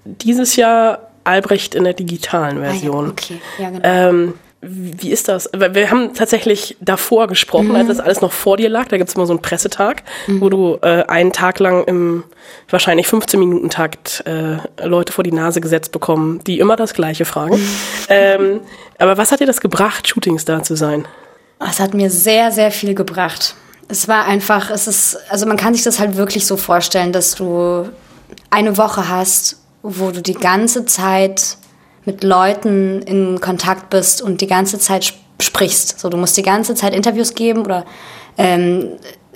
dieses Jahr Albrecht in der digitalen Version. Ah, ja, okay. ja, genau. Ähm, wie ist das? Wir haben tatsächlich davor gesprochen, mhm. als das alles noch vor dir lag. Da gibt es immer so einen Pressetag, mhm. wo du äh, einen Tag lang im wahrscheinlich 15-Minuten-Takt äh, Leute vor die Nase gesetzt bekommen, die immer das Gleiche fragen. Mhm. Ähm, aber was hat dir das gebracht, Shootingstar zu sein? Es hat mir sehr, sehr viel gebracht. Es war einfach, es ist, also man kann sich das halt wirklich so vorstellen, dass du eine Woche hast, wo du die ganze Zeit mit Leuten in Kontakt bist und die ganze Zeit sprichst. So, du musst die ganze Zeit Interviews geben oder ähm,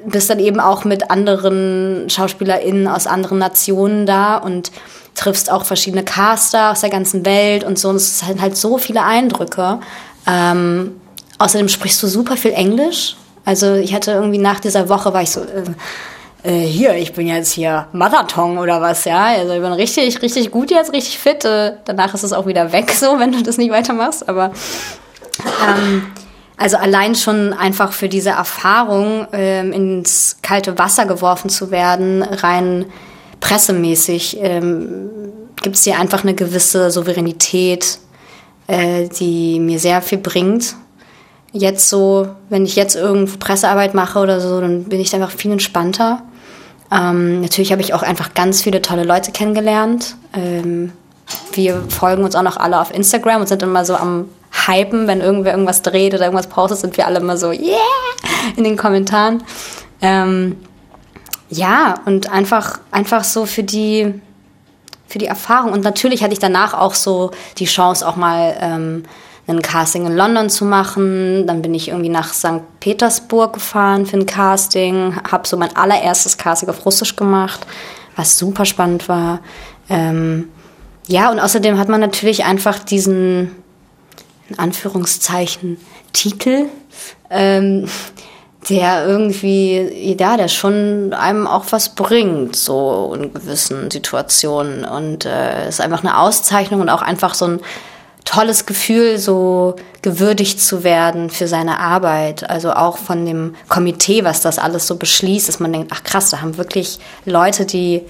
bist dann eben auch mit anderen SchauspielerInnen aus anderen Nationen da und triffst auch verschiedene Caster aus der ganzen Welt und so. Und es sind halt so viele Eindrücke. Ähm, Außerdem sprichst du super viel Englisch. Also ich hatte irgendwie nach dieser Woche war ich so, äh, äh, hier, ich bin jetzt hier Marathon oder was, ja. Also ich bin richtig, richtig gut jetzt, richtig fit. Äh, danach ist es auch wieder weg so, wenn du das nicht weitermachst. Aber ähm, also allein schon einfach für diese Erfahrung ähm, ins kalte Wasser geworfen zu werden, rein pressemäßig, ähm, gibt es dir einfach eine gewisse Souveränität, äh, die mir sehr viel bringt jetzt so, wenn ich jetzt irgendwo Pressearbeit mache oder so, dann bin ich einfach viel entspannter. Ähm, natürlich habe ich auch einfach ganz viele tolle Leute kennengelernt. Ähm, wir folgen uns auch noch alle auf Instagram und sind immer so am Hypen, wenn irgendwer irgendwas dreht oder irgendwas postet, sind wir alle immer so, yeah, in den Kommentaren. Ähm, ja, und einfach, einfach so für die, für die Erfahrung. Und natürlich hatte ich danach auch so die Chance, auch mal ähm, ein Casting in London zu machen. Dann bin ich irgendwie nach St. Petersburg gefahren für ein Casting, habe so mein allererstes Casting auf Russisch gemacht, was super spannend war. Ähm, ja, und außerdem hat man natürlich einfach diesen, in Anführungszeichen, Titel, ähm, der irgendwie, ja, der schon einem auch was bringt, so in gewissen Situationen. Und äh, ist einfach eine Auszeichnung und auch einfach so ein tolles Gefühl, so gewürdigt zu werden für seine Arbeit. Also auch von dem Komitee, was das alles so beschließt, dass man denkt, ach krass, da haben wirklich Leute, die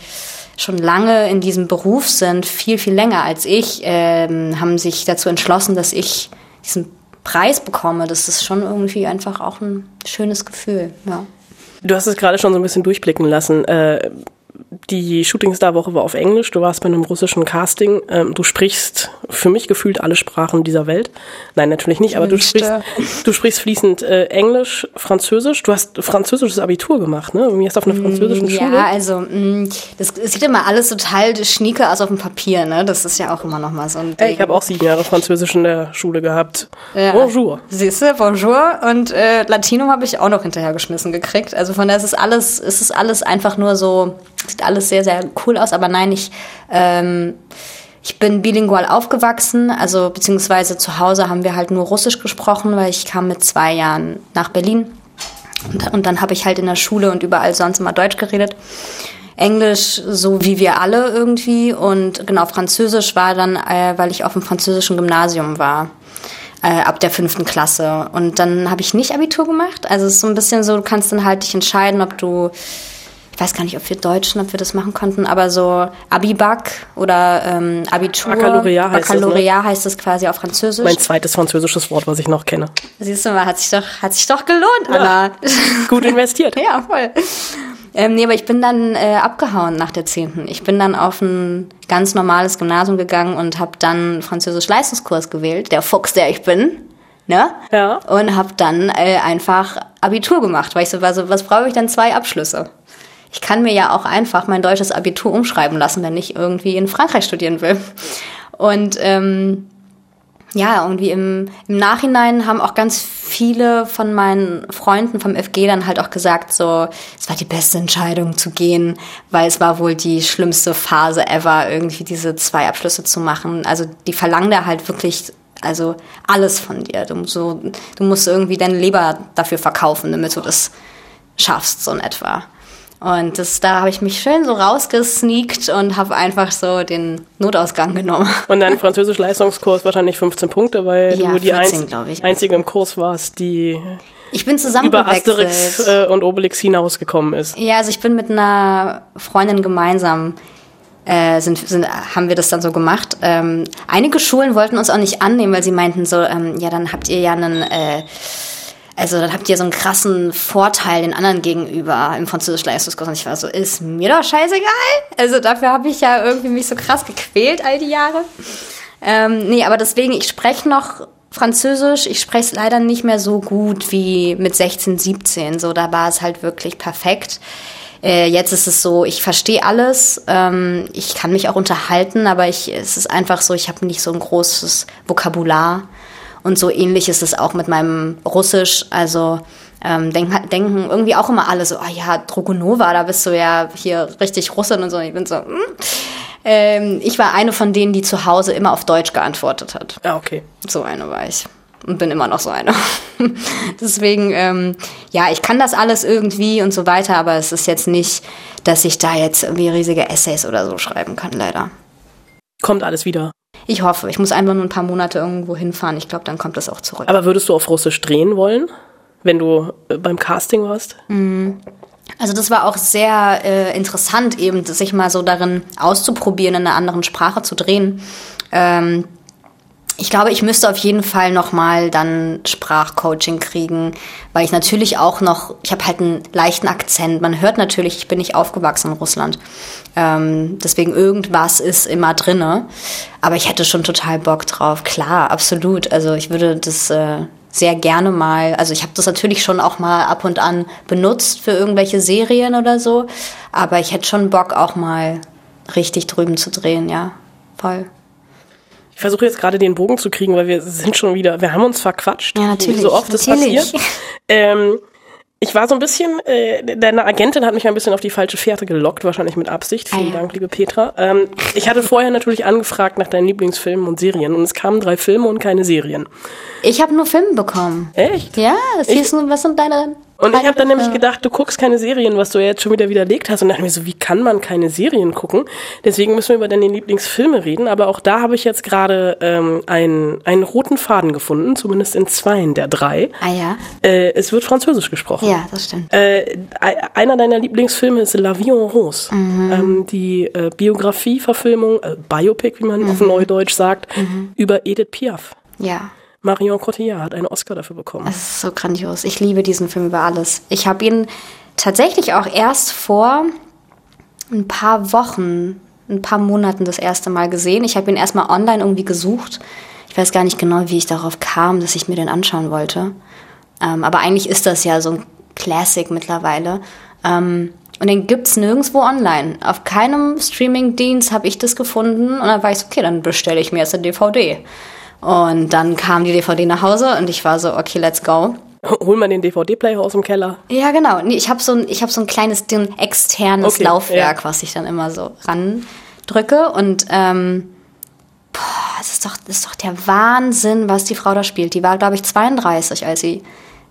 schon lange in diesem Beruf sind, viel, viel länger als ich, ähm, haben sich dazu entschlossen, dass ich diesen Preis bekomme. Das ist schon irgendwie einfach auch ein schönes Gefühl, ja. Du hast es gerade schon so ein bisschen durchblicken lassen. Äh, die Shootingstar-Woche war auf Englisch, du warst bei einem russischen Casting, ähm, du sprichst für mich gefühlt alle Sprachen dieser Welt. Nein, natürlich nicht, aber du sprichst, du sprichst fließend äh, Englisch, Französisch. Du hast französisches Abitur gemacht, ne? Irgendwie hast auf einer mm, französischen ja, Schule. Ja, also mh, mm, das, sieht immer alles total schnieke aus auf dem Papier, ne? Das ist ja auch immer noch mal so ein Ding. Hey, ich habe auch sieben Jahre Französisch in der Schule gehabt. Ja. Bonjour. Siehst du, bonjour. Und äh, Latinum habe ich auch noch hinterhergeschmissen gekriegt. Also von daher ist es alles, ist es alles einfach nur so Sieht alles sehr, sehr cool aus, aber nein, ich, ähm, ich bin bilingual aufgewachsen, also beziehungsweise zu Hause haben wir halt nur Russisch gesprochen, weil ich kam mit zwei Jahren nach Berlin. Und, und dann habe ich halt in der Schule und überall sonst immer Deutsch geredet. Englisch so wie wir alle irgendwie und genau Französisch war dann, äh, weil ich auf dem französischen Gymnasium war äh, ab der fünften Klasse und dann habe ich nicht Abitur gemacht. Also es ist so ein bisschen so, du kannst dann halt dich entscheiden, ob du ich weiß gar nicht, ob wir Deutschen, ob wir das machen konnten, aber so Abibak oder ähm, Abitur. Baccalaureat heißt Baccalaureat das, ne? heißt das quasi auf Französisch. Mein zweites französisches Wort, was ich noch kenne. Siehst du mal, hat sich doch, hat sich doch gelohnt, Anna. Ja, gut investiert. ja, voll. Ähm, nee, aber ich bin dann äh, abgehauen nach der zehnten. Ich bin dann auf ein ganz normales Gymnasium gegangen und habe dann Französisch-Leistungskurs gewählt, der Fuchs, der ich bin. Ne? Ja. Und habe dann äh, einfach Abitur gemacht, weil ich so war, so, was brauche ich denn zwei Abschlüsse? Ich kann mir ja auch einfach mein deutsches Abitur umschreiben lassen, wenn ich irgendwie in Frankreich studieren will. Und ähm, ja, irgendwie im, im Nachhinein haben auch ganz viele von meinen Freunden vom FG dann halt auch gesagt, so, es war die beste Entscheidung zu gehen, weil es war wohl die schlimmste Phase ever, irgendwie diese zwei Abschlüsse zu machen. Also die verlangen da halt wirklich, also alles von dir. Du, so, du musst irgendwie dein Leber dafür verkaufen, damit du das schaffst, so in etwa. Und das, da habe ich mich schön so rausgesneakt und habe einfach so den Notausgang genommen. Und dein Französisch-Leistungskurs wahrscheinlich 15 Punkte, weil ja, du die 14, einz einzige im Kurs warst, die ich bin über Asterix äh, und Obelix hinausgekommen ist. Ja, also ich bin mit einer Freundin gemeinsam äh, sind, sind, haben wir das dann so gemacht. Ähm, einige Schulen wollten uns auch nicht annehmen, weil sie meinten so, ähm, ja, dann habt ihr ja einen äh, also dann habt ihr so einen krassen Vorteil den anderen gegenüber im Französisch-Leistungskurs. Und ich war so, ist mir doch scheißegal. Also dafür habe ich ja irgendwie mich so krass gequält all die Jahre. Ähm, nee, aber deswegen, ich spreche noch Französisch. Ich spreche es leider nicht mehr so gut wie mit 16, 17. So, da war es halt wirklich perfekt. Äh, jetzt ist es so, ich verstehe alles, ähm, ich kann mich auch unterhalten, aber ich, es ist einfach so, ich habe nicht so ein großes Vokabular. Und so ähnlich ist es auch mit meinem Russisch. Also ähm, denk, denken irgendwie auch immer alle so, ah ja, Drogonova, da bist du ja hier richtig Russin und so. Und ich bin so, hm. ähm, ich war eine von denen, die zu Hause immer auf Deutsch geantwortet hat. Ja, okay. So eine war ich. Und bin immer noch so eine. Deswegen, ähm, ja, ich kann das alles irgendwie und so weiter, aber es ist jetzt nicht, dass ich da jetzt irgendwie riesige Essays oder so schreiben kann, leider. Kommt alles wieder. Ich hoffe, ich muss einfach nur ein paar Monate irgendwo hinfahren. Ich glaube, dann kommt das auch zurück. Aber würdest du auf Russisch drehen wollen, wenn du äh, beim Casting warst? Mhm. Also das war auch sehr äh, interessant, eben sich mal so darin auszuprobieren, in einer anderen Sprache zu drehen. Ähm, Ich glaube, ich müsste auf jeden Fall nochmal dann Sprachcoaching kriegen, weil ich natürlich auch noch, ich habe halt einen leichten Akzent. Man hört natürlich, ich bin nicht aufgewachsen in Russland. Ähm, deswegen irgendwas ist immer drinne. Aber ich hätte schon total Bock drauf. Klar, absolut. Also ich würde das äh, sehr gerne mal, also ich habe das natürlich schon auch mal ab und an benutzt für irgendwelche Serien oder so. Aber ich hätte schon Bock auch mal richtig drüben zu drehen, ja. Voll. Ich versuche jetzt gerade den Bogen zu kriegen, weil wir sind schon wieder, wir haben uns verquatscht. Ja, natürlich. Wie so oft natürlich. passiert. Ähm, ich war so ein bisschen, äh, deine Agentin hat mich ein bisschen auf die falsche Fährte gelockt, wahrscheinlich mit Absicht. Vielen Ah, ja. Dank, liebe Petra. Ähm, ich hatte vorher natürlich angefragt nach deinen Lieblingsfilmen und Serien und es kamen drei Filme und keine Serien. Ich habe nur Filme bekommen. Echt? Ja, das hieß nur, was sind deine. Und ich habe dann nämlich Filme? gedacht, du guckst keine Serien, was du ja jetzt schon wieder widerlegt hast. Und dachte mir so, wie kann man keine Serien gucken? Deswegen müssen wir über deine Lieblingsfilme reden. Aber auch da habe ich jetzt gerade ähm, einen, einen roten Faden gefunden, zumindest in zweien der drei. Ah ja. Äh, es wird Französisch gesprochen. Ja, das stimmt. Äh, einer deiner Lieblingsfilme ist La Vie en Rose. Mhm. Ähm, die äh, Biografie-Verfilmung, äh, Biopic, wie man Mhm. auf Neudeutsch sagt, über Edith Piaf. Ja. Marion Cotillard hat einen Oscar dafür bekommen. Das ist so grandios. Ich liebe diesen Film über alles. Ich habe ihn tatsächlich auch erst vor ein paar Wochen, ein paar Monaten das erste Mal gesehen. Ich habe ihn erstmal online irgendwie gesucht. Ich weiß gar nicht genau, wie ich darauf kam, dass ich mir den anschauen wollte. Ähm, aber eigentlich ist das ja so ein Classic mittlerweile. Ähm, und den gibt's nirgendwo online. Auf keinem Streamingdienst habe ich das gefunden. Und dann war ich so, okay, dann bestelle ich mir jetzt eine DVD. Und dann kam die DVD nach Hause und ich war so, okay, let's go. Hol mal den DVD-Player aus dem Keller. Ja, genau. Nee, ich habe so, ein- ich hab so ein kleines Ding, externes Okay, Laufwerk, ja. was ich dann immer so randrücke. Und ähm, boah, es ist doch, das ist doch der Wahnsinn, was die Frau da spielt. Die war, glaube ich, 32, als sie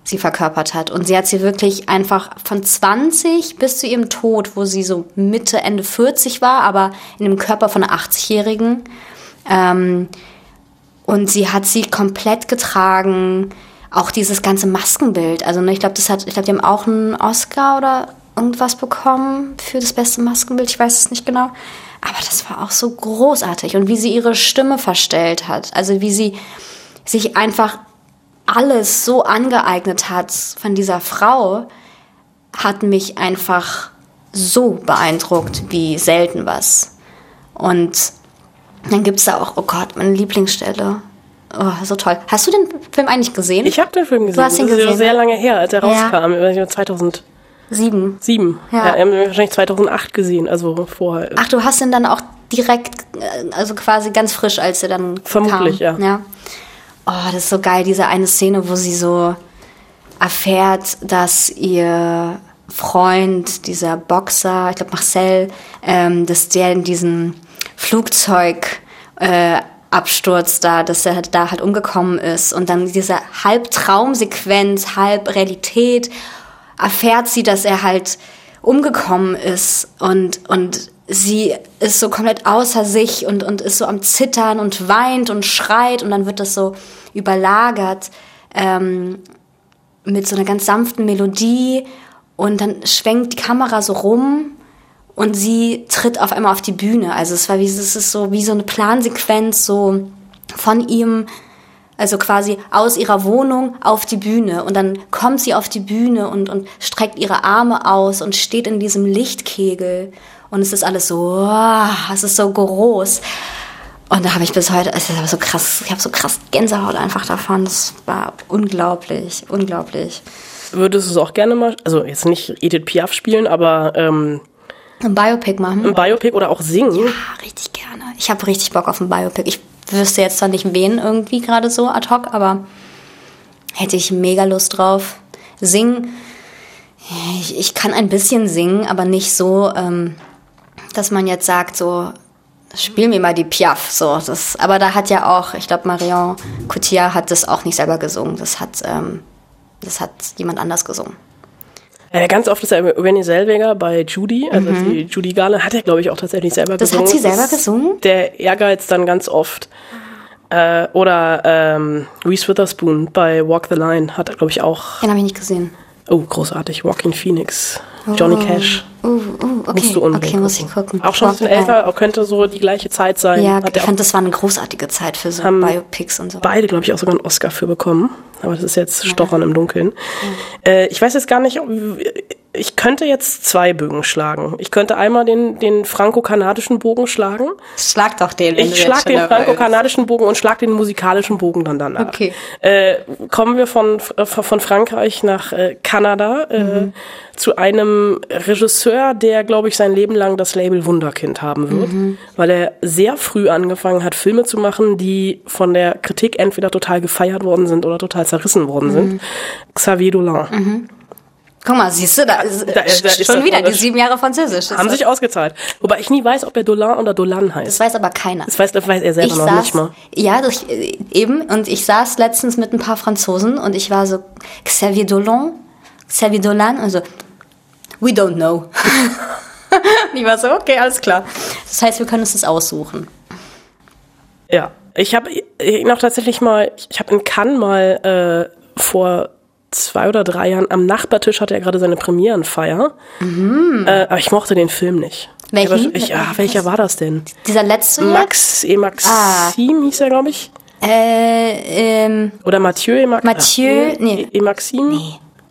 sie verkörpert hat. Und sie hat sie wirklich einfach von 20 bis zu ihrem Tod, wo sie so Mitte, Ende 40 war, aber in dem Körper von einer 80-Jährigen. Ähm, und sie hat sie komplett getragen. Auch dieses ganze Maskenbild. Also ne, ich glaube, das hat, ich glaube, die haben auch einen Oscar oder irgendwas bekommen für das beste Maskenbild. Ich weiß es nicht genau. Aber das war auch so großartig. Und wie sie ihre Stimme verstellt hat. Also wie sie sich einfach alles so angeeignet hat von dieser Frau, hat mich einfach so beeindruckt wie selten was. Und dann gibt's da auch, oh Gott, meine Lieblingsstelle. Oh, so toll. Hast du den Film eigentlich gesehen? Ich habe den Film gesehen. hast ihn das ist gesehen, sehr ne? lange her, als er Ja. rauskam. Ich weiß nicht, 2007. Sieben. Ja. Ja. er hat wahrscheinlich 2008 gesehen, also vorher. Ach, du hast ihn dann auch direkt, äh, also quasi ganz frisch, als er dann Vermutlich, kam. ja. ja. Oh, das ist so geil, diese eine Szene, wo sie so erfährt, dass ihr Freund, dieser Boxer, ich glaube Marcel, ähm, dass der in diesem Flugzeug äh, da, dass er halt da halt umgekommen ist. Und dann diese halb Traumsequenz, halb Realität erfährt sie, dass er halt umgekommen ist. Und und sie ist so komplett außer sich und und ist so am zittern und weint und schreit. Und dann wird das so überlagert ähm, mit so einer ganz sanften Melodie. Und dann schwenkt die Kamera so rum und sie tritt auf einmal auf die Bühne. Also es war wie es ist so wie so eine Plansequenz so von ihm also quasi aus ihrer Wohnung auf die Bühne und dann kommt sie auf die Bühne und und streckt ihre Arme aus und steht in diesem Lichtkegel und es ist alles so oh, es ist so groß. Und da habe ich bis heute, es ist so krass, ich habe so krass Gänsehaut einfach davon. Das war unglaublich, unglaublich. Würdest du es auch gerne mal, also jetzt nicht Edith Piaf spielen, aber ähm, Ein Biopic machen? ein Biopic oder auch singen? Ja, richtig gerne. Ich habe richtig Bock auf ein Biopic. Ich wüsste jetzt zwar nicht wen irgendwie gerade so ad hoc, aber hätte ich mega Lust drauf. Singen, ich, ich kann ein bisschen singen, aber nicht so, ähm, dass man jetzt sagt so, spiel mir mal die Piaf. So, das, aber da hat ja auch, ich glaube Marion Cotillard hat das auch nicht selber gesungen. Das hat, ähm, das hat jemand anders gesungen. Ja, ganz oft ist er Renny Selweger bei Judy, also die Judy Garland, hat er glaube ich auch tatsächlich selber Mhm. Das gesungen. hat sie Das selber gesungen? Der Ehrgeiz dann ganz oft. Äh, oder ähm, Reese Witherspoon bei Walk the Line hat er glaube ich auch Den habe ich nicht gesehen. Oh, großartig. Walking Phoenix. Johnny Oh. Cash. Uh, uh, okay. Musst du unbedingt okay, muss ich gucken. Auch schon ein bisschen älter, auch könnte so die gleiche Zeit sein. Ja, Hat ich fand, das war eine großartige Zeit für so Biopics und so. beide, glaube ich, auch sogar einen Oscar für bekommen. Aber das ist jetzt Stochern im Dunkeln. Äh, ich weiß jetzt gar nicht, ob, ich könnte jetzt zwei Bögen schlagen. Ich könnte einmal den, den franco-kanadischen Bogen schlagen. Schlag doch den. Ich schlag den franco-kanadischen Bogen und schlag den musikalischen Bogen dann danach. Okay. Äh, kommen wir von, äh, von Frankreich nach äh, Kanada äh, zu einem Regisseur, der, glaube ich, sein Leben lang das Label Wunderkind haben wird, weil er sehr früh angefangen hat, Filme zu machen, die von der Kritik entweder total gefeiert worden sind oder total zerrissen worden sind. Xavier Dolan. Guck mal, siehst du, da ist, Da ist- da ist schon wieder die sieben Jahre Französisch. Das Haben sich ausgezahlt. Wobei ich nie weiß, ob er Dolan oder Dolan heißt. das weiß aber keiner. Das weiß, das weiß er selber ich noch saß, nicht mal. Ja, das, äh, eben. Und ich saß letztens mit ein paar Franzosen und ich war so, Xavier Dolan? Xavier Dolan? Also, we don't know. ich war so, okay, alles klar. Das heißt, wir können uns das aussuchen. Ja, ich habe ihn auch tatsächlich mal, ich habe in Cannes mal äh, vor zwei oder drei Jahren am Nachbartisch hatte er gerade seine Premierenfeier, äh, aber ich mochte den Film nicht. Mhm. Welchen? Ich, ah, welcher war das denn? Dieser letzte? Max, E Maxim hieß er, glaube ich. Äh, ähm, Oder Mathieu E Max Mathieu, nee. E Maxim.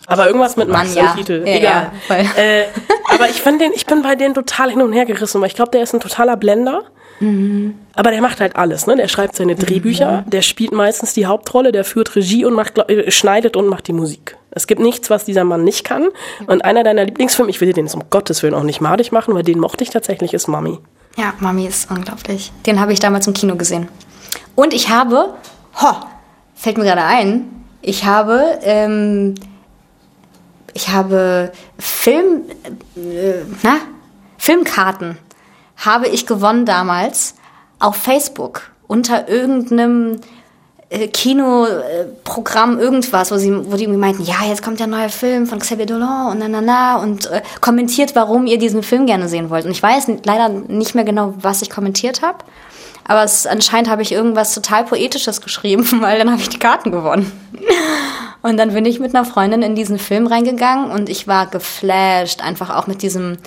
Aber irgendwas mit Max Mann, ja. im Titel. Ja, Egal. ja, äh, aber ich fand den, ich bin bei denen total hin und her gerissen, weil ich glaube, der ist ein totaler Blender. Mhm. Aber der macht halt alles, ne? Der schreibt seine Drehbücher, der spielt meistens die Hauptrolle, der führt Regie und macht, äh, schneidet und macht die Musik. Es gibt nichts, was dieser Mann nicht kann. Und einer deiner Lieblingsfilme, ich will dir den jetzt um Gottes Willen auch nicht madig machen, weil den mochte ich tatsächlich, ist Mami. Ja, Mami ist unglaublich. Den habe ich damals im Kino gesehen. Und ich habe, ho, fällt mir gerade ein, ich habe, ähm, ich habe Film, äh, na, Filmkarten habe ich gewonnen damals auf Facebook unter irgendeinem äh, Kinoprogramm irgendwas, wo sie, wo die irgendwie meinten, ja, jetzt kommt der neue Film von Xavier Dolan und na na na und äh, kommentiert, warum ihr diesen Film gerne sehen wollt. Und ich weiß leider nicht mehr genau, was ich kommentiert habe, aber es, anscheinend habe ich irgendwas total Poetisches geschrieben, weil dann habe ich die Karten gewonnen. Und dann bin ich mit einer Freundin in diesen Film reingegangen und ich war geflasht, einfach auch mit diesem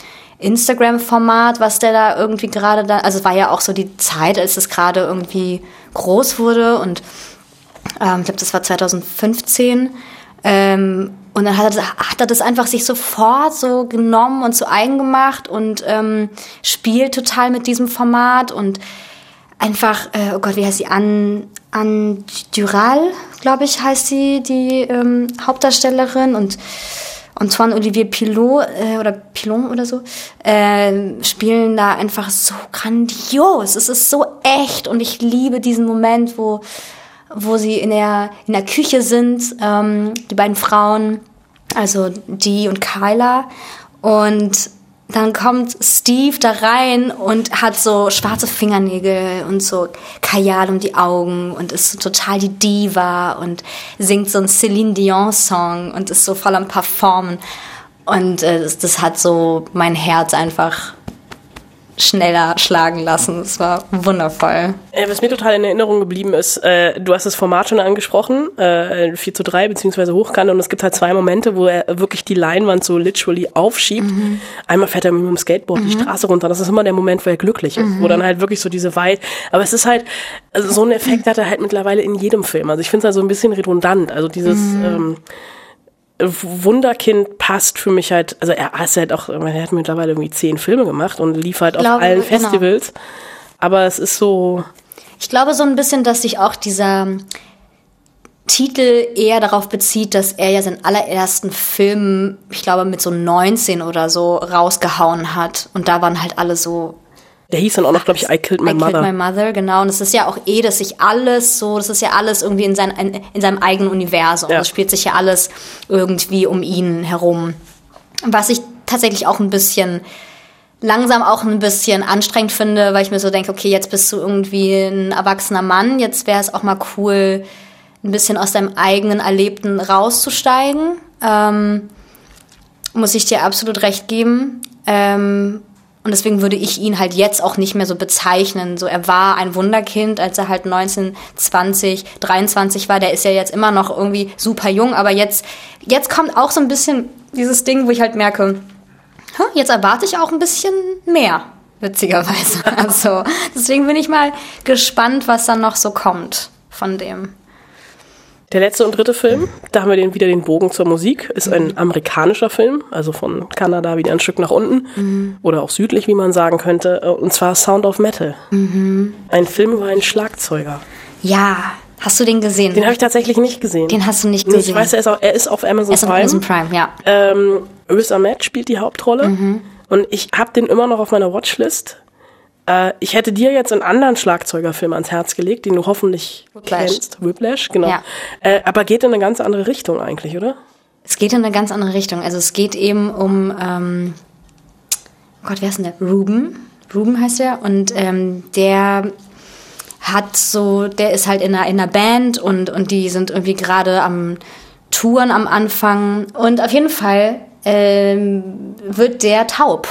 Instagram-Format, was der da irgendwie gerade da, also es war ja auch so die Zeit, als es gerade irgendwie groß wurde und ähm, ich glaube, das war 2015. Ähm, und dann hat er, das, hat er das einfach sich sofort so genommen und zu eigen gemacht und ähm, spielt total mit diesem Format und einfach, äh, oh Gott, wie heißt sie? An, An Dural, glaube ich, heißt sie, die ähm, Hauptdarstellerin und Antoine Olivier Pilot äh, oder Pilon oder so äh, spielen da einfach so grandios. Es ist so echt und ich liebe diesen Moment, wo wo sie in der in der Küche sind, ähm, die beiden Frauen, also die und Kyla und dann kommt Steve da rein und hat so schwarze Fingernägel und so Kajal um die Augen und ist so total die Diva und singt so einen Celine Dion Song und ist so voll am Performen. Und äh, das, das hat so mein Herz einfach schneller schlagen lassen. Es war wundervoll. Äh, was mir total in Erinnerung geblieben ist, äh, du hast das Format schon angesprochen, äh, 4 zu 3 beziehungsweise Hochkante und es gibt halt zwei Momente, wo er wirklich die Leinwand so literally aufschiebt. Einmal fährt er mit dem Skateboard die Straße runter, das ist immer der Moment, wo er glücklich ist, wo dann halt wirklich so diese weit, aber es ist halt, also so einen Effekt hat er halt mittlerweile in jedem Film. Also ich finde es halt so ein bisschen redundant, also dieses, ähm, Wunderkind passt für mich halt, also er ist halt auch, er hat mittlerweile irgendwie zehn Filme gemacht und lief halt auf Glaube, allen genau. Festivals. Aber es ist so, Ich glaube so ein bisschen, dass sich auch dieser Titel eher darauf bezieht, dass er ja seinen allerersten Film, ich glaube mit so 19 oder so, rausgehauen hat. Und da waren halt alle so der hieß dann auch noch, glaube ich, I Killed My I Mother. Killed My Mother, genau. Und es ist ja auch eh, dass sich alles so, das ist ja alles irgendwie in, sein, in, in seinem eigenen Universum. Ja. Das spielt sich ja alles irgendwie um ihn herum. Was ich tatsächlich auch ein bisschen langsam auch ein bisschen anstrengend finde, weil ich mir so denke, okay, jetzt bist du irgendwie ein erwachsener Mann, jetzt wäre es auch mal cool, ein bisschen aus deinem eigenen Erlebten rauszusteigen. Ähm, muss ich dir absolut recht geben. Ähm, Und deswegen würde ich ihn halt jetzt auch nicht mehr so bezeichnen. So, er war ein Wunderkind, als er halt 19, 20, 23 war. Der ist ja jetzt immer noch irgendwie super jung, aber jetzt, jetzt kommt auch so ein bisschen dieses Ding, wo ich halt merke, jetzt erwarte ich auch ein bisschen mehr, witzigerweise. Also, deswegen bin ich mal gespannt, was dann noch so kommt von dem. Der letzte und dritte Film, da haben wir den, wieder den Bogen zur Musik, ist ein amerikanischer Film, also von Kanada wieder ein Stück nach unten mhm. oder auch südlich, wie man sagen könnte, äh, und zwar Sound of Metal. Mhm. Ein Film über einen Schlagzeuger. Ja, hast du den gesehen? Den habe ich tatsächlich nicht gesehen. Den hast du nicht gesehen? Ich weiß, er ist, auch, er ist auf Amazon er ist Prime. Auf Amazon Prime, ja. Ähm, Riz Ahmed spielt die Hauptrolle mhm. und ich habe den immer noch auf meiner Watchlist äh, ich hätte dir jetzt einen anderen Schlagzeugerfilm ans Herz gelegt, den du hoffentlich Whiplash. kennst. Whiplash, genau. Ja. Äh, aber geht in eine ganz andere Richtung eigentlich, oder? Es geht in eine ganz andere Richtung. Also es geht eben um, ähm, oh Gott, wer ist denn der? Ruben. Ruben heißt er. Und ähm, der hat so, der ist halt in einer, in einer Band und, und die sind irgendwie gerade am Touren am Anfang. Und auf jeden Fall ähm, wird der taub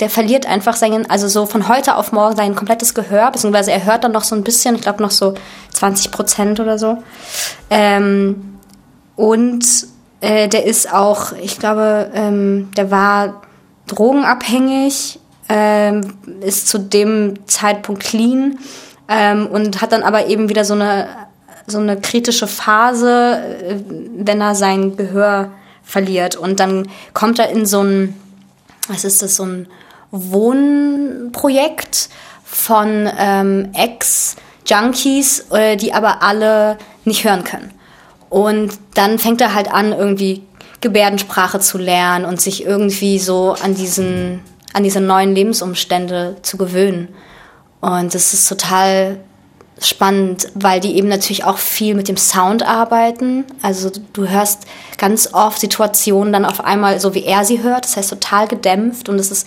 der verliert einfach sein, also so von heute auf morgen sein komplettes Gehör, beziehungsweise er hört dann noch so ein bisschen, ich glaube noch so 20 Prozent oder so. Ähm, und äh, der ist auch, ich glaube, ähm, der war drogenabhängig, ähm, ist zu dem Zeitpunkt clean ähm, und hat dann aber eben wieder so eine, so eine kritische Phase, äh, wenn er sein Gehör verliert. Und dann kommt er in so ein, was ist das, so ein Wohnprojekt von ähm, Ex-Junkies, äh, die aber alle nicht hören können. Und dann fängt er halt an, irgendwie Gebärdensprache zu lernen und sich irgendwie so an diesen, an diese neuen Lebensumstände zu gewöhnen. Und das ist total spannend, weil die eben natürlich auch viel mit dem Sound arbeiten. Also du hörst ganz oft Situationen dann auf einmal so, wie er sie hört. Das heißt total gedämpft und es ist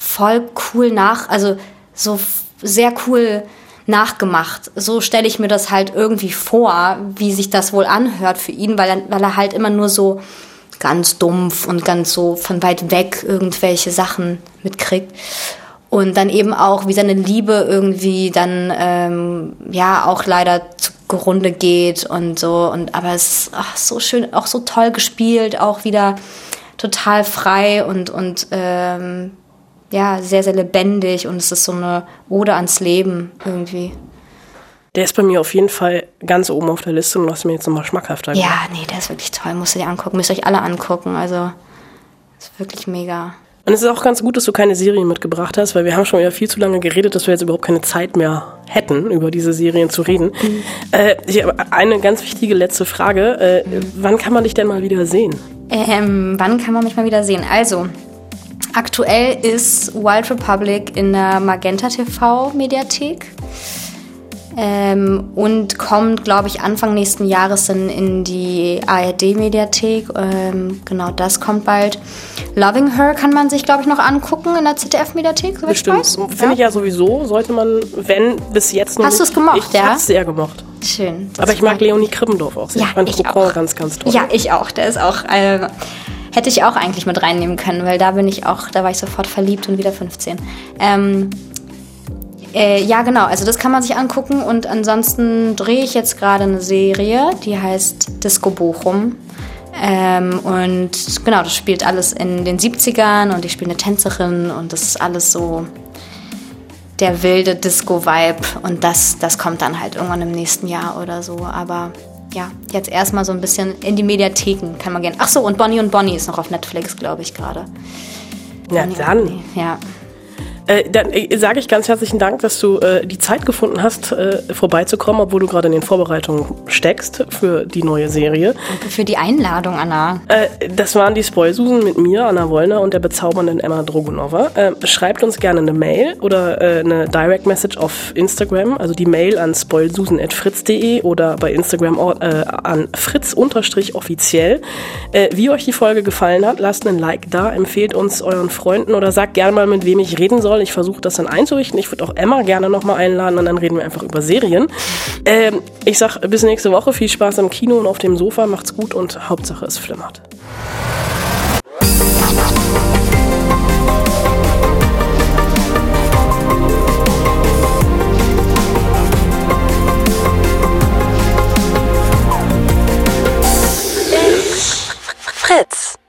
voll cool nach, also so sehr cool nachgemacht. So stelle ich mir das halt irgendwie vor, wie sich das wohl anhört für ihn, weil er, weil er halt immer nur so ganz dumpf und ganz so von weit weg irgendwelche Sachen mitkriegt. Und dann eben auch, wie seine Liebe irgendwie dann ähm, ja auch leider zugrunde geht und so. Und aber es ist ach, so schön, auch so toll gespielt, auch wieder total frei und, und ähm, ja, sehr, sehr lebendig und es ist so eine Ode ans Leben irgendwie. Der ist bei mir auf jeden Fall ganz oben auf der Liste und du hast mir jetzt nochmal schmackhafter gemacht. Ja, nee, der ist wirklich toll. Musst du dir angucken. Müsst ihr euch alle angucken. Also, ist wirklich mega. Und es ist auch ganz gut, dass du keine Serien mitgebracht hast, weil wir haben schon wieder viel zu lange geredet, dass wir jetzt überhaupt keine Zeit mehr hätten, über diese Serien zu reden. Mhm. Äh, ich habe eine ganz wichtige letzte Frage. Äh, mhm. Wann kann man dich denn mal wieder sehen? Ähm, wann kann man mich mal wieder sehen? Also, Aktuell ist Wild Republic in der Magenta TV Mediathek ähm, und kommt, glaube ich, Anfang nächsten Jahres dann in die ARD Mediathek. Ähm, genau, das kommt bald. Loving Her kann man sich, glaube ich, noch angucken in der ZDF Mediathek. Bestimmt. Finde ja. ich ja sowieso, sollte man, wenn bis jetzt noch. Hast du es gemocht, ich ja? Ich habe sehr gemocht. Schön. Aber ich mag Leonie Krippendorf auch sehr. Ja, ich fand ich auch. ganz, ganz toll. Ja, ich auch. Der ist auch. Äh, Hätte ich auch eigentlich mit reinnehmen können, weil da bin ich auch, da war ich sofort verliebt und wieder 15. Ähm, äh, ja, genau, also das kann man sich angucken und ansonsten drehe ich jetzt gerade eine Serie, die heißt Disco Bochum. Ähm, und genau, das spielt alles in den 70ern und ich spiele eine Tänzerin und das ist alles so der wilde Disco-Vibe und das, das kommt dann halt irgendwann im nächsten Jahr oder so. Aber ja, jetzt erstmal so ein bisschen in die Mediatheken kann man gehen. Ach so, und Bonnie und Bonnie ist noch auf Netflix, glaube ich, gerade. Ja, dann. Ja. Äh, dann äh, sage ich ganz herzlichen Dank, dass du äh, die Zeit gefunden hast, äh, vorbeizukommen, obwohl du gerade in den Vorbereitungen steckst für die neue Serie. Danke für die Einladung, Anna. Äh, das waren die Spoilsusen mit mir, Anna Wollner und der bezaubernden Emma Drogonova. Äh, schreibt uns gerne eine Mail oder eine Direct Message auf Instagram, also die Mail an spoilsusen.fritz.de oder bei Instagram an fritz-offiziell. wie euch die Folge gefallen hat, lasst einen Like da, empfehlt uns euren Freunden oder sagt gerne mal, mit wem ich reden soll mal. Ich versuche das dann einzurichten. Ich würde auch Emma gerne nochmal einladen und dann reden wir einfach über Serien. Ähm, ich sag bis nächste Woche. Viel Spaß im Kino und auf dem Sofa. Macht's gut und Hauptsache es flimmert. Fritz.